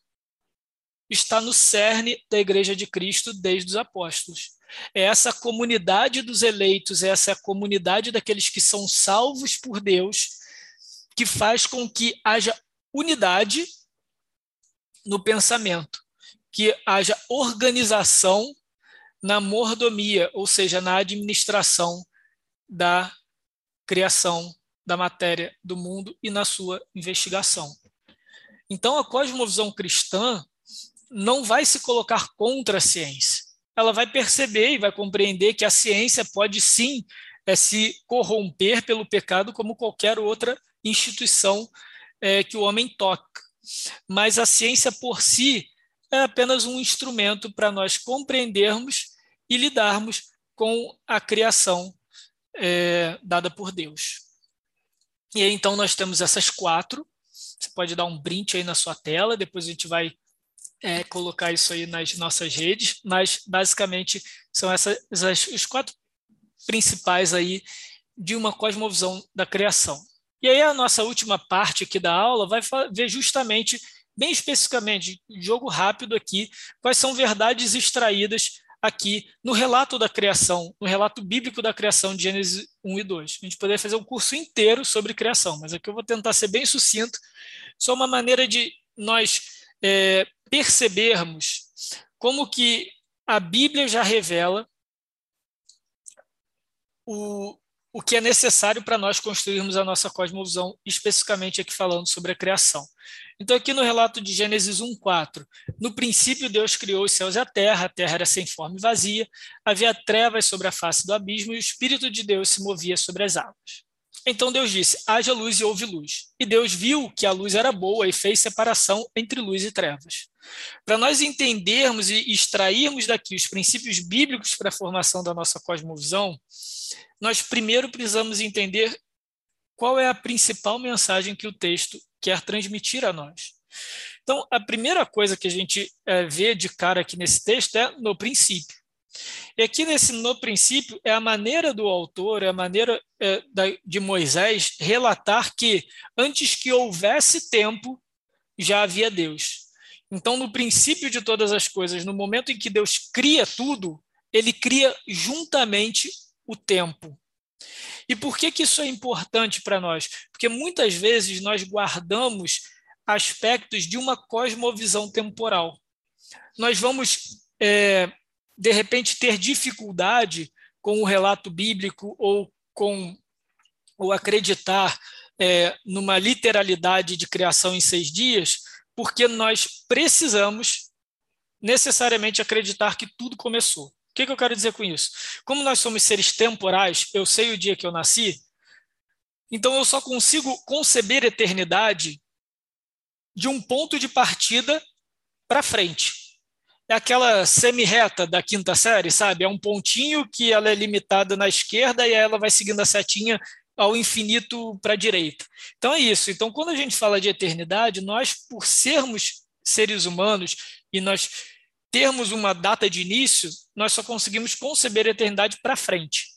[SPEAKER 1] está no cerne da igreja de Cristo desde os apóstolos. É essa comunidade dos eleitos, é essa comunidade daqueles que são salvos por Deus, que faz com que haja unidade no pensamento que haja organização na mordomia, ou seja, na administração da criação da matéria do mundo e na sua investigação. Então, a cosmovisão cristã não vai se colocar contra a ciência. Ela vai perceber e vai compreender que a ciência pode sim é, se corromper pelo pecado como qualquer outra instituição é, que o homem toca. Mas a ciência por si é apenas um instrumento para nós compreendermos e lidarmos com a criação é, dada por Deus. E aí, então, nós temos essas quatro. Você pode dar um print aí na sua tela, depois a gente vai é, colocar isso aí nas nossas redes, mas basicamente são essas, essas os quatro principais aí de uma cosmovisão da criação. E aí a nossa última parte aqui da aula vai ver justamente bem especificamente, jogo rápido aqui, quais são verdades extraídas aqui no relato da criação, no relato bíblico da criação de Gênesis 1 e 2. A gente poderia fazer um curso inteiro sobre criação, mas aqui eu vou tentar ser bem sucinto, só uma maneira de nós é, percebermos como que a Bíblia já revela o, o que é necessário para nós construirmos a nossa cosmovisão, especificamente aqui falando sobre a criação. Então, aqui no relato de Gênesis 1,4, no princípio Deus criou os céus e a terra, a terra era sem forma e vazia, havia trevas sobre a face do abismo e o Espírito de Deus se movia sobre as águas. Então Deus disse: haja luz e houve luz. E Deus viu que a luz era boa e fez separação entre luz e trevas. Para nós entendermos e extrairmos daqui os princípios bíblicos para a formação da nossa cosmovisão, nós primeiro precisamos entender qual é a principal mensagem que o texto quer transmitir a nós. Então, a primeira coisa que a gente é, vê de cara aqui nesse texto é no princípio. E aqui nesse no princípio é a maneira do autor, é a maneira é, da, de Moisés relatar que antes que houvesse tempo já havia Deus. Então, no princípio de todas as coisas, no momento em que Deus cria tudo, ele cria juntamente o tempo. E por que, que isso é importante para nós? Porque muitas vezes nós guardamos aspectos de uma cosmovisão temporal. Nós vamos, é, de repente, ter dificuldade com o relato bíblico ou com ou acreditar é, numa literalidade de criação em seis dias, porque nós precisamos necessariamente acreditar que tudo começou. O que, que eu quero dizer com isso? Como nós somos seres temporais, eu sei o dia que eu nasci, então eu só consigo conceber eternidade de um ponto de partida para frente. É aquela semi-reta da quinta série, sabe? É um pontinho que ela é limitada na esquerda e ela vai seguindo a setinha ao infinito para a direita. Então é isso. Então, quando a gente fala de eternidade, nós, por sermos seres humanos e nós termos uma data de início, nós só conseguimos conceber a eternidade para frente.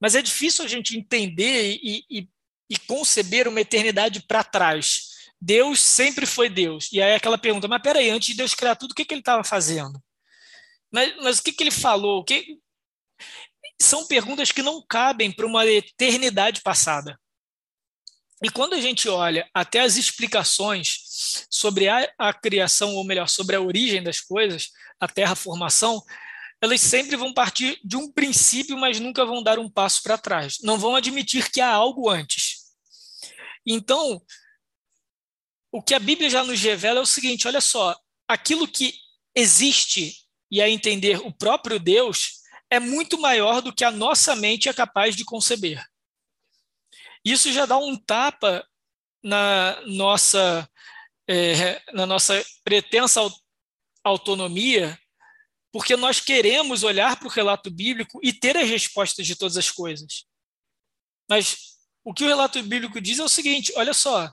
[SPEAKER 1] Mas é difícil a gente entender e, e, e conceber uma eternidade para trás. Deus sempre foi Deus. E aí aquela pergunta, mas peraí, antes de Deus criar tudo, o que, que ele estava fazendo? Mas, mas, o que, que ele falou? O que... São perguntas que não cabem para uma eternidade passada. E quando a gente olha até as explicações sobre a, a, criação, ou melhor, sobre a origem das coisas, a terraformação, elas sempre vão partir de um princípio, mas nunca vão dar um passo para trás. Não vão admitir que há algo antes. Então, o que a Bíblia já nos revela é o seguinte: olha só, aquilo que existe e a entender o próprio Deus é muito maior do que a nossa mente é capaz de conceber. Isso já dá um tapa na nossa, é, na nossa pretensa autonomia, porque nós queremos olhar para o relato bíblico e ter as respostas de todas as coisas. Mas o que o relato bíblico diz é o seguinte: olha só,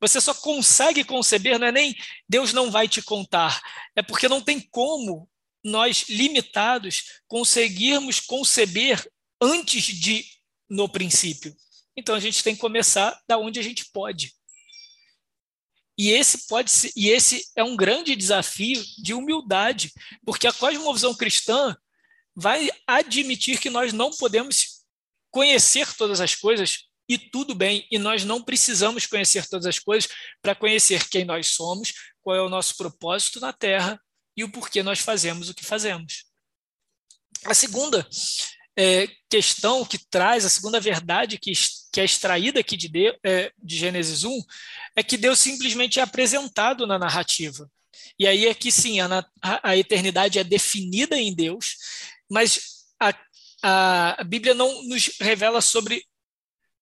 [SPEAKER 1] você só consegue conceber, não é nem Deus não vai te contar, é porque não tem como nós, limitados, conseguirmos conceber antes de no princípio. Então a gente tem que começar da onde a gente pode. E esse pode ser, e esse é um grande desafio de humildade, porque a cosmovisão cristã vai admitir que nós não podemos conhecer todas as coisas e tudo bem, e nós não precisamos conhecer todas as coisas para conhecer quem nós somos, qual é o nosso propósito na Terra e o porquê nós fazemos o que fazemos. A segunda é, questão que traz, a segunda verdade que, que é extraída aqui de, Deus, é, de Gênesis 1, é que Deus simplesmente é apresentado na narrativa. E aí é que sim, a, a eternidade é definida em Deus, mas a, a Bíblia não nos revela sobre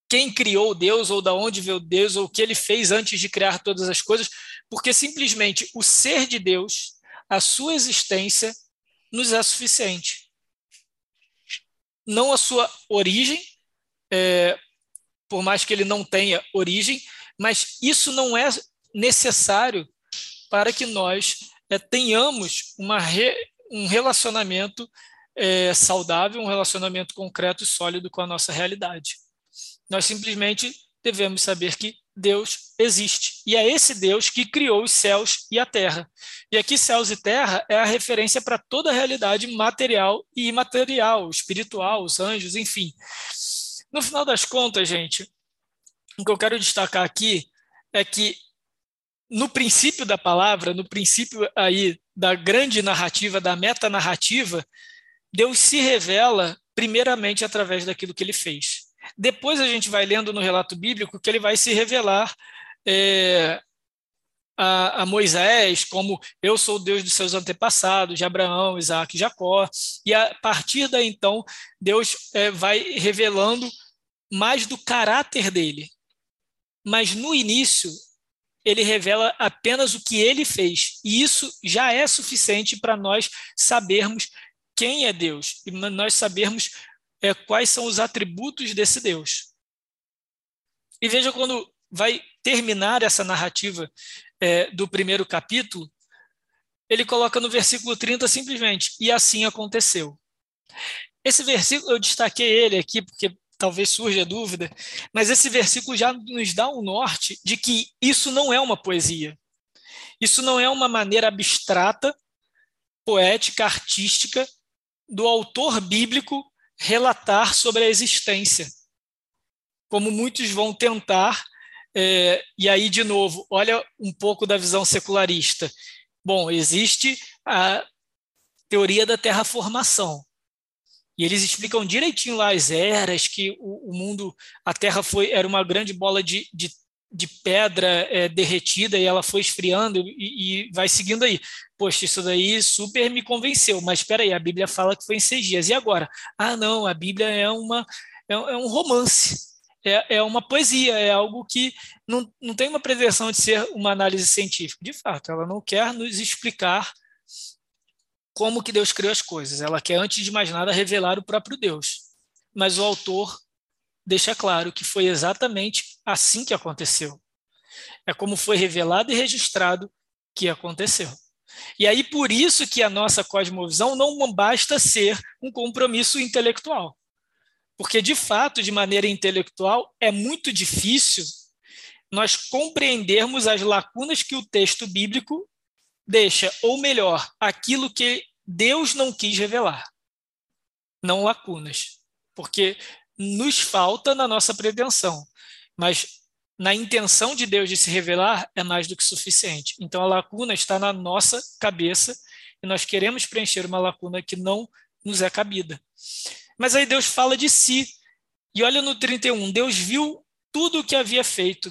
[SPEAKER 1] quem criou Deus, ou da onde veio Deus, ou o que ele fez antes de criar todas as coisas, porque simplesmente o ser de Deus, a sua existência, nos é suficiente não a sua origem, é, por mais que ele não tenha origem, mas isso não é necessário para que nós é, tenhamos uma re, um relacionamento é, saudável, um relacionamento concreto e sólido com a nossa realidade. Nós simplesmente devemos saber que Deus existe. E é esse Deus que criou os céus e a terra. E aqui, céus e terra é a referência para toda a realidade material e imaterial, espiritual, os anjos, enfim. No final das contas, gente, o que eu quero destacar aqui é que no princípio da palavra, no princípio aí da grande narrativa, da metanarrativa, Deus se revela primeiramente através daquilo que ele fez. Depois a gente vai lendo no relato bíblico que ele vai se revelar é, a, a, Moisés como eu sou o Deus dos seus antepassados, de Abraão, Isaac e Jacó. E a partir daí, então, Deus é, vai revelando mais do caráter dele. Mas no início, ele revela apenas o que ele fez. E isso já é suficiente para nós sabermos quem é Deus e nós sabermos é, quais são os atributos desse Deus. E veja quando vai terminar essa narrativa é, do primeiro capítulo, ele coloca no versículo 30 simplesmente, e assim aconteceu. Esse versículo, eu destaquei ele aqui porque talvez surja dúvida, mas esse versículo já nos dá um norte de que isso não é uma poesia. Isso não é uma maneira abstrata, poética, artística do autor bíblico relatar sobre a existência. Como muitos vão tentar, é, e aí, de novo, olha um pouco da visão secularista. Bom, existe a teoria da terraformação. E eles explicam direitinho lá as eras, que o, o mundo, a Terra foi era uma grande bola de, de, de pedra é, derretida e ela foi esfriando e, e, vai seguindo aí. Poxa, isso daí super me convenceu, mas espera aí, a Bíblia fala que foi em seis dias. E agora? Ah, não, a Bíblia é, uma, é, é um romance, é, é uma poesia, é algo que não, não tem uma pretensão de ser uma análise científica. De fato, ela não quer nos explicar como que Deus criou as coisas. Ela quer, antes de mais nada, revelar o próprio Deus. Mas o autor deixa claro que foi exatamente assim que aconteceu. É como foi revelado e registrado que aconteceu. E aí, por isso que a nossa cosmovisão não basta ser um compromisso intelectual. Porque, de fato, de maneira intelectual, é muito difícil nós compreendermos as lacunas que o texto bíblico deixa, ou melhor, aquilo que Deus não quis revelar. Não lacunas. Porque nos falta na nossa pretensão. Mas na intenção de Deus de se revelar é mais do que suficiente. Então a lacuna está na nossa cabeça e nós queremos preencher uma lacuna que não nos é cabida. Mas aí Deus fala de si. E olha no 31, Deus viu tudo o que havia feito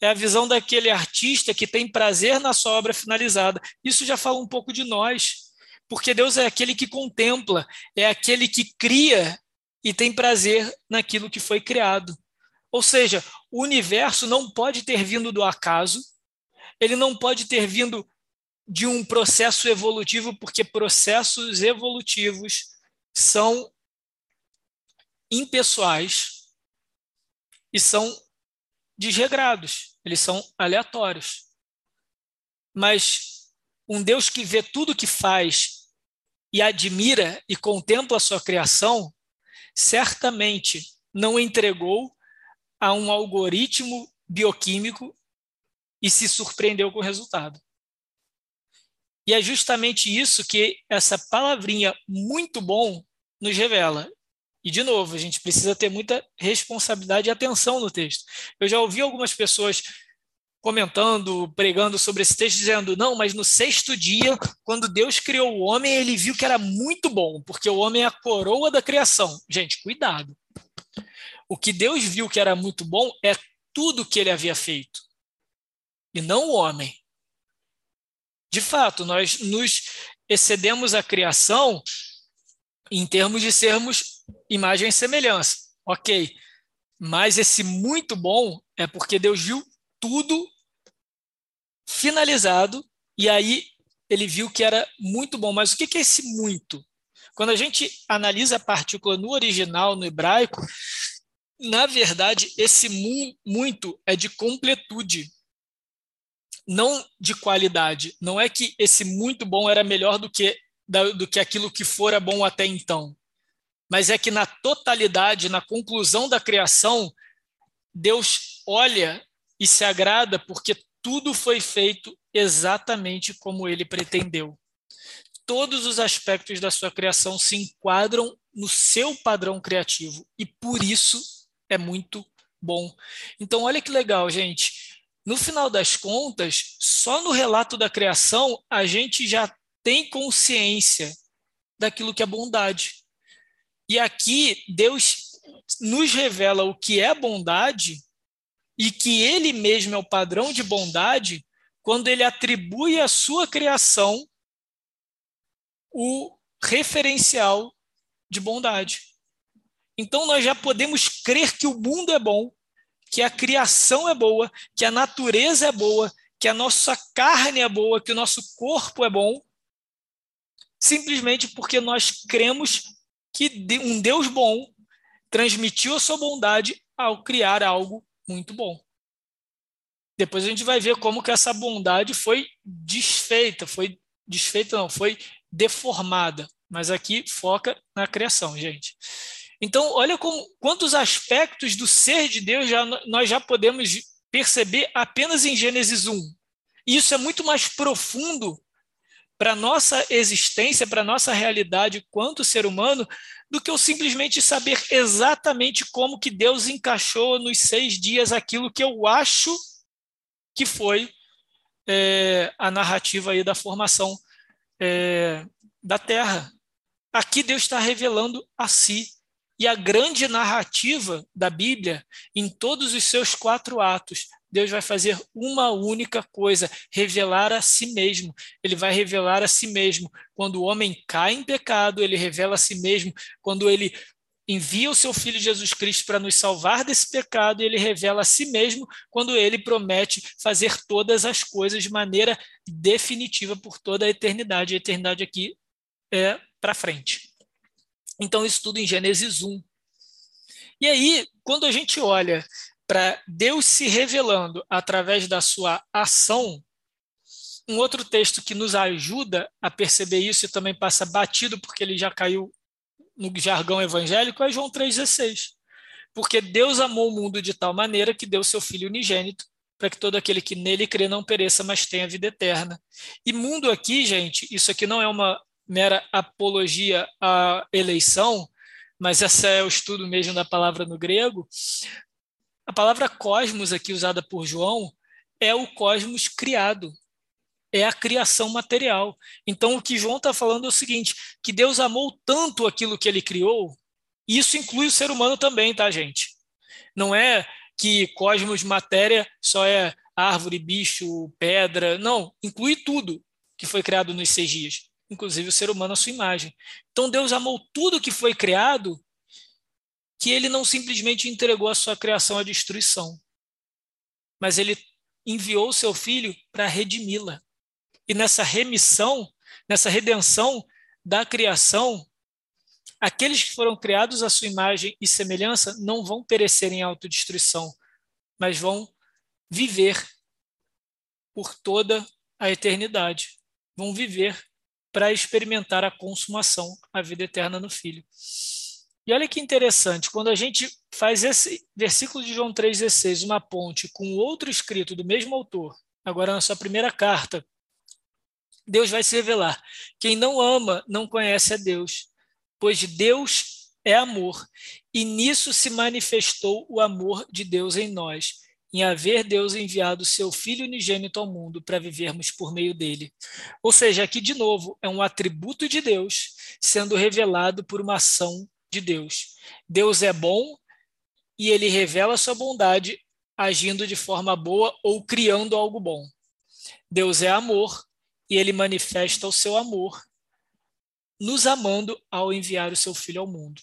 [SPEAKER 1] é a visão daquele artista que tem prazer na sua obra finalizada. Isso já fala um pouco de nós, porque Deus é aquele que contempla, é aquele que cria e tem prazer naquilo que foi criado. Ou seja, o universo não pode ter vindo do acaso, ele não pode ter vindo de um processo evolutivo, porque processos evolutivos são impessoais e são desregrados, eles são aleatórios. Mas um Deus que vê tudo que faz e admira e contempla a sua criação, certamente não entregou a um algoritmo bioquímico e se surpreendeu com o resultado. E é justamente isso que essa palavrinha muito bom nos revela. E, de novo, a gente precisa ter muita responsabilidade e atenção no texto. Eu já ouvi algumas pessoas comentando, pregando sobre esse texto, dizendo: não, mas no sexto dia, quando Deus criou o homem, ele viu que era muito bom, porque o homem é a coroa da criação. Gente, cuidado. O que Deus viu que era muito bom é tudo que ele havia feito, e não o homem. De fato, nós nos excedemos a criação em termos de sermos imagem e semelhança. Ok. Mas esse muito bom é porque Deus viu tudo finalizado e aí ele viu que era muito bom. Mas o que é esse muito? Quando a gente analisa a partícula no original, no hebraico, na verdade, esse mu muito é de completude, não de qualidade. Não é que esse muito bom era melhor do que, do que aquilo que fora bom até então mas é que na totalidade, na conclusão da criação, Deus olha e se agrada porque tudo foi feito exatamente como ele pretendeu. Todos os aspectos da sua criação se enquadram no seu padrão criativo e por isso é muito bom. Então, olha que legal, gente. No final das contas, só no relato da criação a gente já tem consciência daquilo que é bondade. E aqui Deus nos revela o que é bondade e que ele mesmo é o padrão de bondade quando ele atribui à sua criação o referencial de bondade. Então nós já podemos crer que o mundo é bom, que a criação é boa, que a natureza é boa, que a nossa carne é boa, que o nosso corpo é bom, simplesmente porque nós cremos que um Deus bom transmitiu a sua bondade ao criar algo muito bom. Depois a gente vai ver como que essa bondade foi desfeita, foi desfeita não, foi deformada. Mas aqui foca na criação, gente. Então, olha como, quantos aspectos do ser de Deus já, nós já podemos perceber apenas em Gênesis 1. E isso é muito mais profundo para nossa existência, para nossa realidade quanto ser humano, do que eu simplesmente saber exatamente como que Deus encaixou nos seis dias aquilo que eu acho que foi é, a narrativa aí da formação é, da Terra. Aqui Deus está revelando a si. E a grande narrativa da Bíblia, em todos os seus quatro atos, Deus vai fazer uma única coisa: revelar a si mesmo. Ele vai revelar a si mesmo. Quando o homem cai em pecado, ele revela a si mesmo. Quando ele envia o seu filho Jesus Cristo para nos salvar desse pecado, ele revela a si mesmo quando ele promete fazer todas as coisas de maneira definitiva por toda a eternidade. A eternidade aqui é para frente. Então, isso tudo em Gênesis 1. E aí, quando a gente olha para Deus se revelando através da sua ação, um outro texto que nos ajuda a perceber isso e também passa batido porque ele já caiu no jargão evangélico é João 3,16. Porque Deus amou o mundo de tal maneira que deu seu Filho unigênito para que todo aquele que nele crê não pereça, mas tenha vida eterna. E mundo aqui, gente, isso aqui não é uma mera apologia à eleição, mas esse é o estudo mesmo da palavra no grego. A palavra cosmos aqui usada por João é o cosmos criado, é a criação material. Então, o que João está falando é o seguinte: que Deus amou tanto aquilo que ele criou, e isso inclui o ser humano também, tá, gente? Não é que cosmos, matéria, só é árvore, bicho, pedra. Não, inclui tudo que foi criado nos seis dias, inclusive o ser humano à sua imagem. Então, Deus amou tudo que foi criado, que ele não simplesmente entregou a sua criação à destruição, mas ele enviou seu filho para redimi-la. E nessa remissão, nessa redenção da criação, aqueles que foram criados à sua imagem e semelhança não vão perecer em autodestruição, mas vão viver por toda a eternidade. Vão viver para experimentar a consumação, a vida eterna no Filho. E olha que interessante, quando a gente faz esse versículo de João 3,16, uma ponte com outro escrito do mesmo autor, agora na sua primeira carta, Deus vai se revelar. Quem não ama não conhece a Deus, pois Deus é amor, e nisso se manifestou o amor de Deus em nós, em haver Deus enviado seu Filho unigênito ao mundo para vivermos por meio dele. Ou seja, aqui de novo é um atributo de Deus sendo revelado por uma ação de Deus. Deus é bom e ele revela sua bondade agindo de forma boa ou criando algo bom. Deus é amor e ele manifesta o seu amor, nos amando ao enviar o seu filho ao mundo.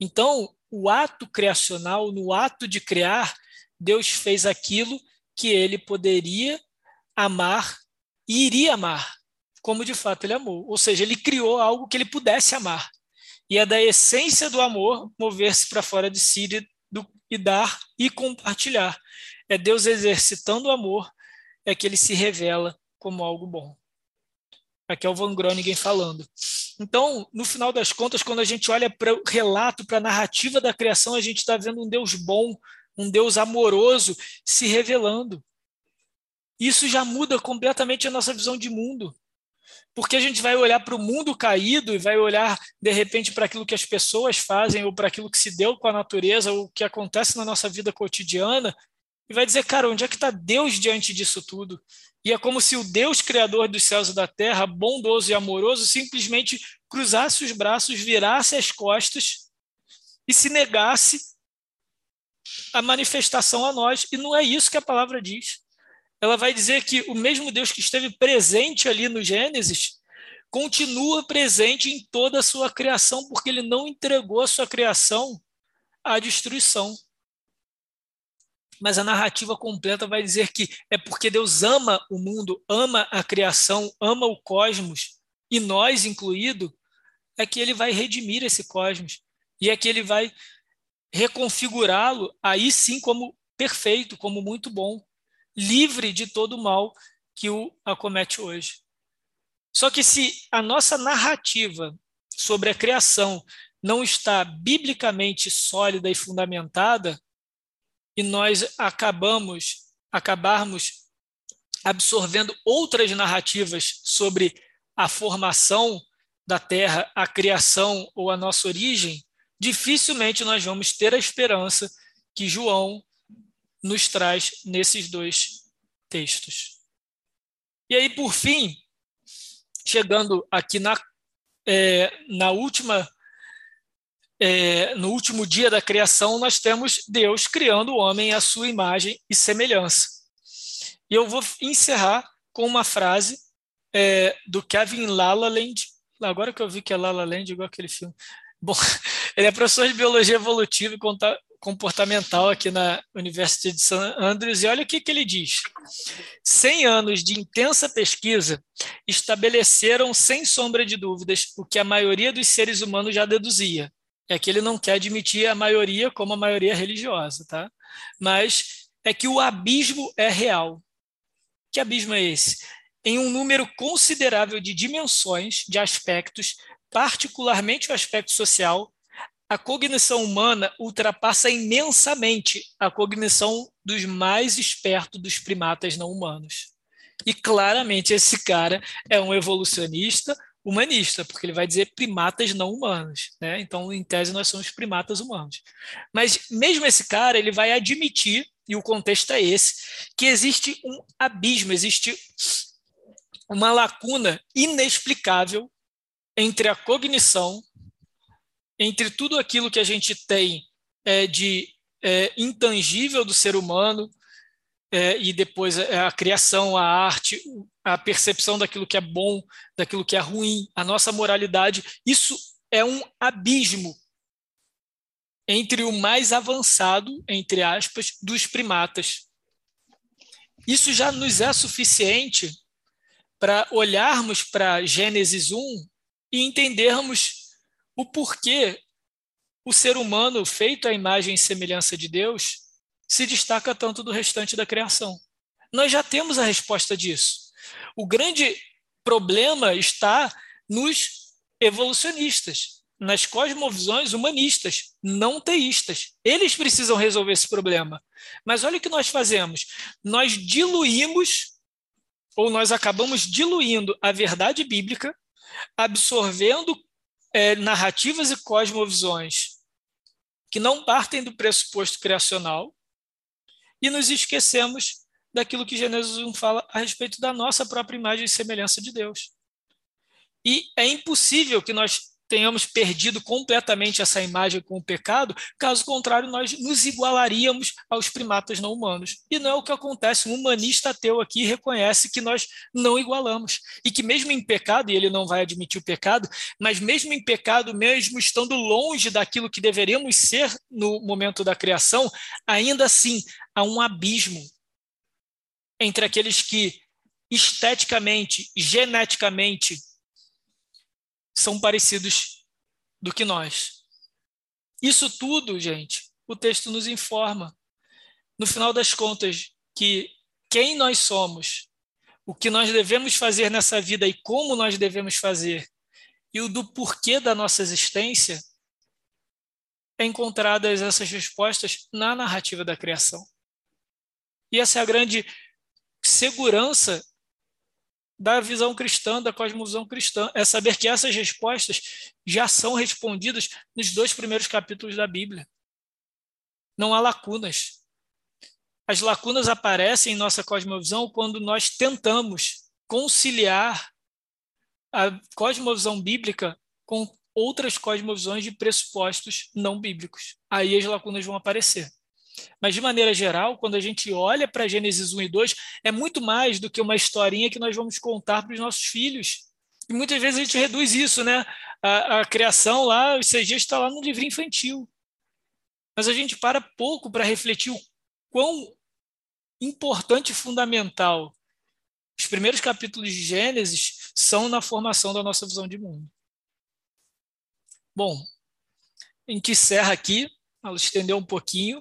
[SPEAKER 1] Então, o ato criacional, no ato de criar, Deus fez aquilo que ele poderia amar e iria amar, como de fato ele amou. Ou seja, ele criou algo que ele pudesse amar. E é da essência do amor mover-se para fora de si e dar e compartilhar. É Deus exercitando o amor, é que ele se revela como algo bom. Aqui é o Van Groningen falando. Então, no final das contas, quando a gente olha para o relato, para a narrativa da criação, a gente está vendo um Deus bom, um Deus amoroso se revelando. Isso já muda completamente a nossa visão de mundo. Porque a gente vai olhar para o mundo caído e vai olhar, de repente, para aquilo que as pessoas fazem, ou para aquilo que se deu com a natureza, ou o que acontece na nossa vida cotidiana, e vai dizer, cara, onde é que está Deus diante disso tudo? E é como se o Deus criador dos céus e da terra, bondoso e amoroso, simplesmente cruzasse os braços, virasse as costas e se negasse a manifestação a nós. E não é isso que a palavra diz. Ela vai dizer que o mesmo Deus que esteve presente ali no Gênesis continua presente em toda a sua criação, porque ele não entregou a sua criação à destruição. Mas a narrativa completa vai dizer que é porque Deus ama o mundo, ama a criação, ama o cosmos, e nós incluído, é que ele vai redimir esse cosmos. E é que ele vai reconfigurá-lo aí sim como perfeito, como muito bom, livre de todo o mal que o acomete hoje. Só que se a nossa narrativa sobre a criação não está biblicamente sólida e fundamentada, e nós acabamos acabarmos absorvendo outras narrativas sobre a formação da Terra, a criação ou a nossa origem, dificilmente nós vamos ter a esperança que João nos traz nesses dois textos. E aí, por fim, chegando aqui na, é, na última, é, no último dia da criação, nós temos Deus criando o homem à sua imagem e semelhança. E eu vou encerrar com uma frase é, do Kevin Lalaland, agora que eu vi que é Lalaland, igual aquele filme. Bom, ele é professor de biologia evolutiva e comportamental aqui na Universidade de St. Andrews, e olha o que, que ele diz. 100 anos de intensa pesquisa estabeleceram, sem sombra de dúvidas, o que a maioria dos seres humanos já deduzia. É que ele não quer admitir a maioria como a maioria religiosa, tá? Mas é que o abismo é real. Que abismo é esse? Em um número considerável de dimensões, de aspectos, particularmente o aspecto social, a cognição humana ultrapassa imensamente a cognição dos mais espertos dos primatas não humanos. E claramente esse cara é um evolucionista humanista, porque ele vai dizer primatas não humanos, né? Então, em tese, nós somos primatas humanos. Mas mesmo esse cara, ele vai admitir, e o contexto é esse, que existe um abismo, existe uma lacuna inexplicável entre a cognição entre tudo aquilo que a gente tem é, de é, intangível do ser humano, é, e depois a criação, a arte, a percepção daquilo que é bom, daquilo que é ruim, a nossa moralidade, isso é um abismo entre o mais avançado, entre aspas, dos primatas. Isso já nos é suficiente para olharmos para Gênesis 1 e entendermos o porquê o ser humano, feito à imagem e semelhança de Deus, se destaca tanto do restante da criação. Nós já temos a resposta disso. O grande problema está nos evolucionistas, nas cosmovisões humanistas, não teístas. Eles precisam resolver esse problema. Mas olha o que nós fazemos. Nós diluímos, ou nós acabamos diluindo a verdade bíblica, absorvendo é, narrativas e cosmovisões que não partem do pressuposto criacional e nos esquecemos daquilo que Gênesis 1 fala a respeito da nossa própria imagem e semelhança de Deus. E é impossível que nós tenhamos perdido completamente essa imagem com o pecado, caso contrário, nós nos igualaríamos aos primatas não humanos. E não é o que acontece. Um humanista ateu aqui reconhece que nós não igualamos. E que, mesmo em pecado, e ele não vai admitir o pecado, mas mesmo em pecado, mesmo estando longe daquilo que deveríamos ser no momento da criação, ainda assim há um abismo entre aqueles que esteticamente, geneticamente, são parecidos do que nós. Isso tudo, gente, o texto nos informa. No final das contas, que quem nós somos, o que nós devemos fazer nessa vida e como nós devemos fazer, e o do porquê da nossa existência, é encontradas essas respostas na narrativa da criação. E essa é a grande segurança da visão cristã, da cosmovisão cristã, é saber que essas respostas já são respondidas nos dois primeiros capítulos da Bíblia. Não há lacunas. as lacunas aparecem em nossa cosmovisão quando nós tentamos conciliar a cosmovisão bíblica com outras cosmovisões de pressupostos não bíblicos. Aí as lacunas vão aparecer. Mas, de maneira geral, quando a gente olha para Gênesis 1 e 2, é muito mais do que uma historinha que nós vamos contar para os nossos filhos. E muitas vezes a gente reduz isso, né? A, a criação lá, os seis dias está lá no livro infantil. Mas a gente para pouco para refletir o quão importante e fundamental os primeiros capítulos de Gênesis são na formação da nossa visão de mundo. Bom, a gente encerra aqui, ela estendeu um pouquinho,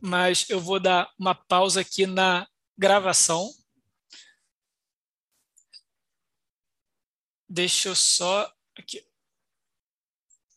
[SPEAKER 1] mas eu vou dar uma pausa aqui na gravação. Deixa eu só aqui.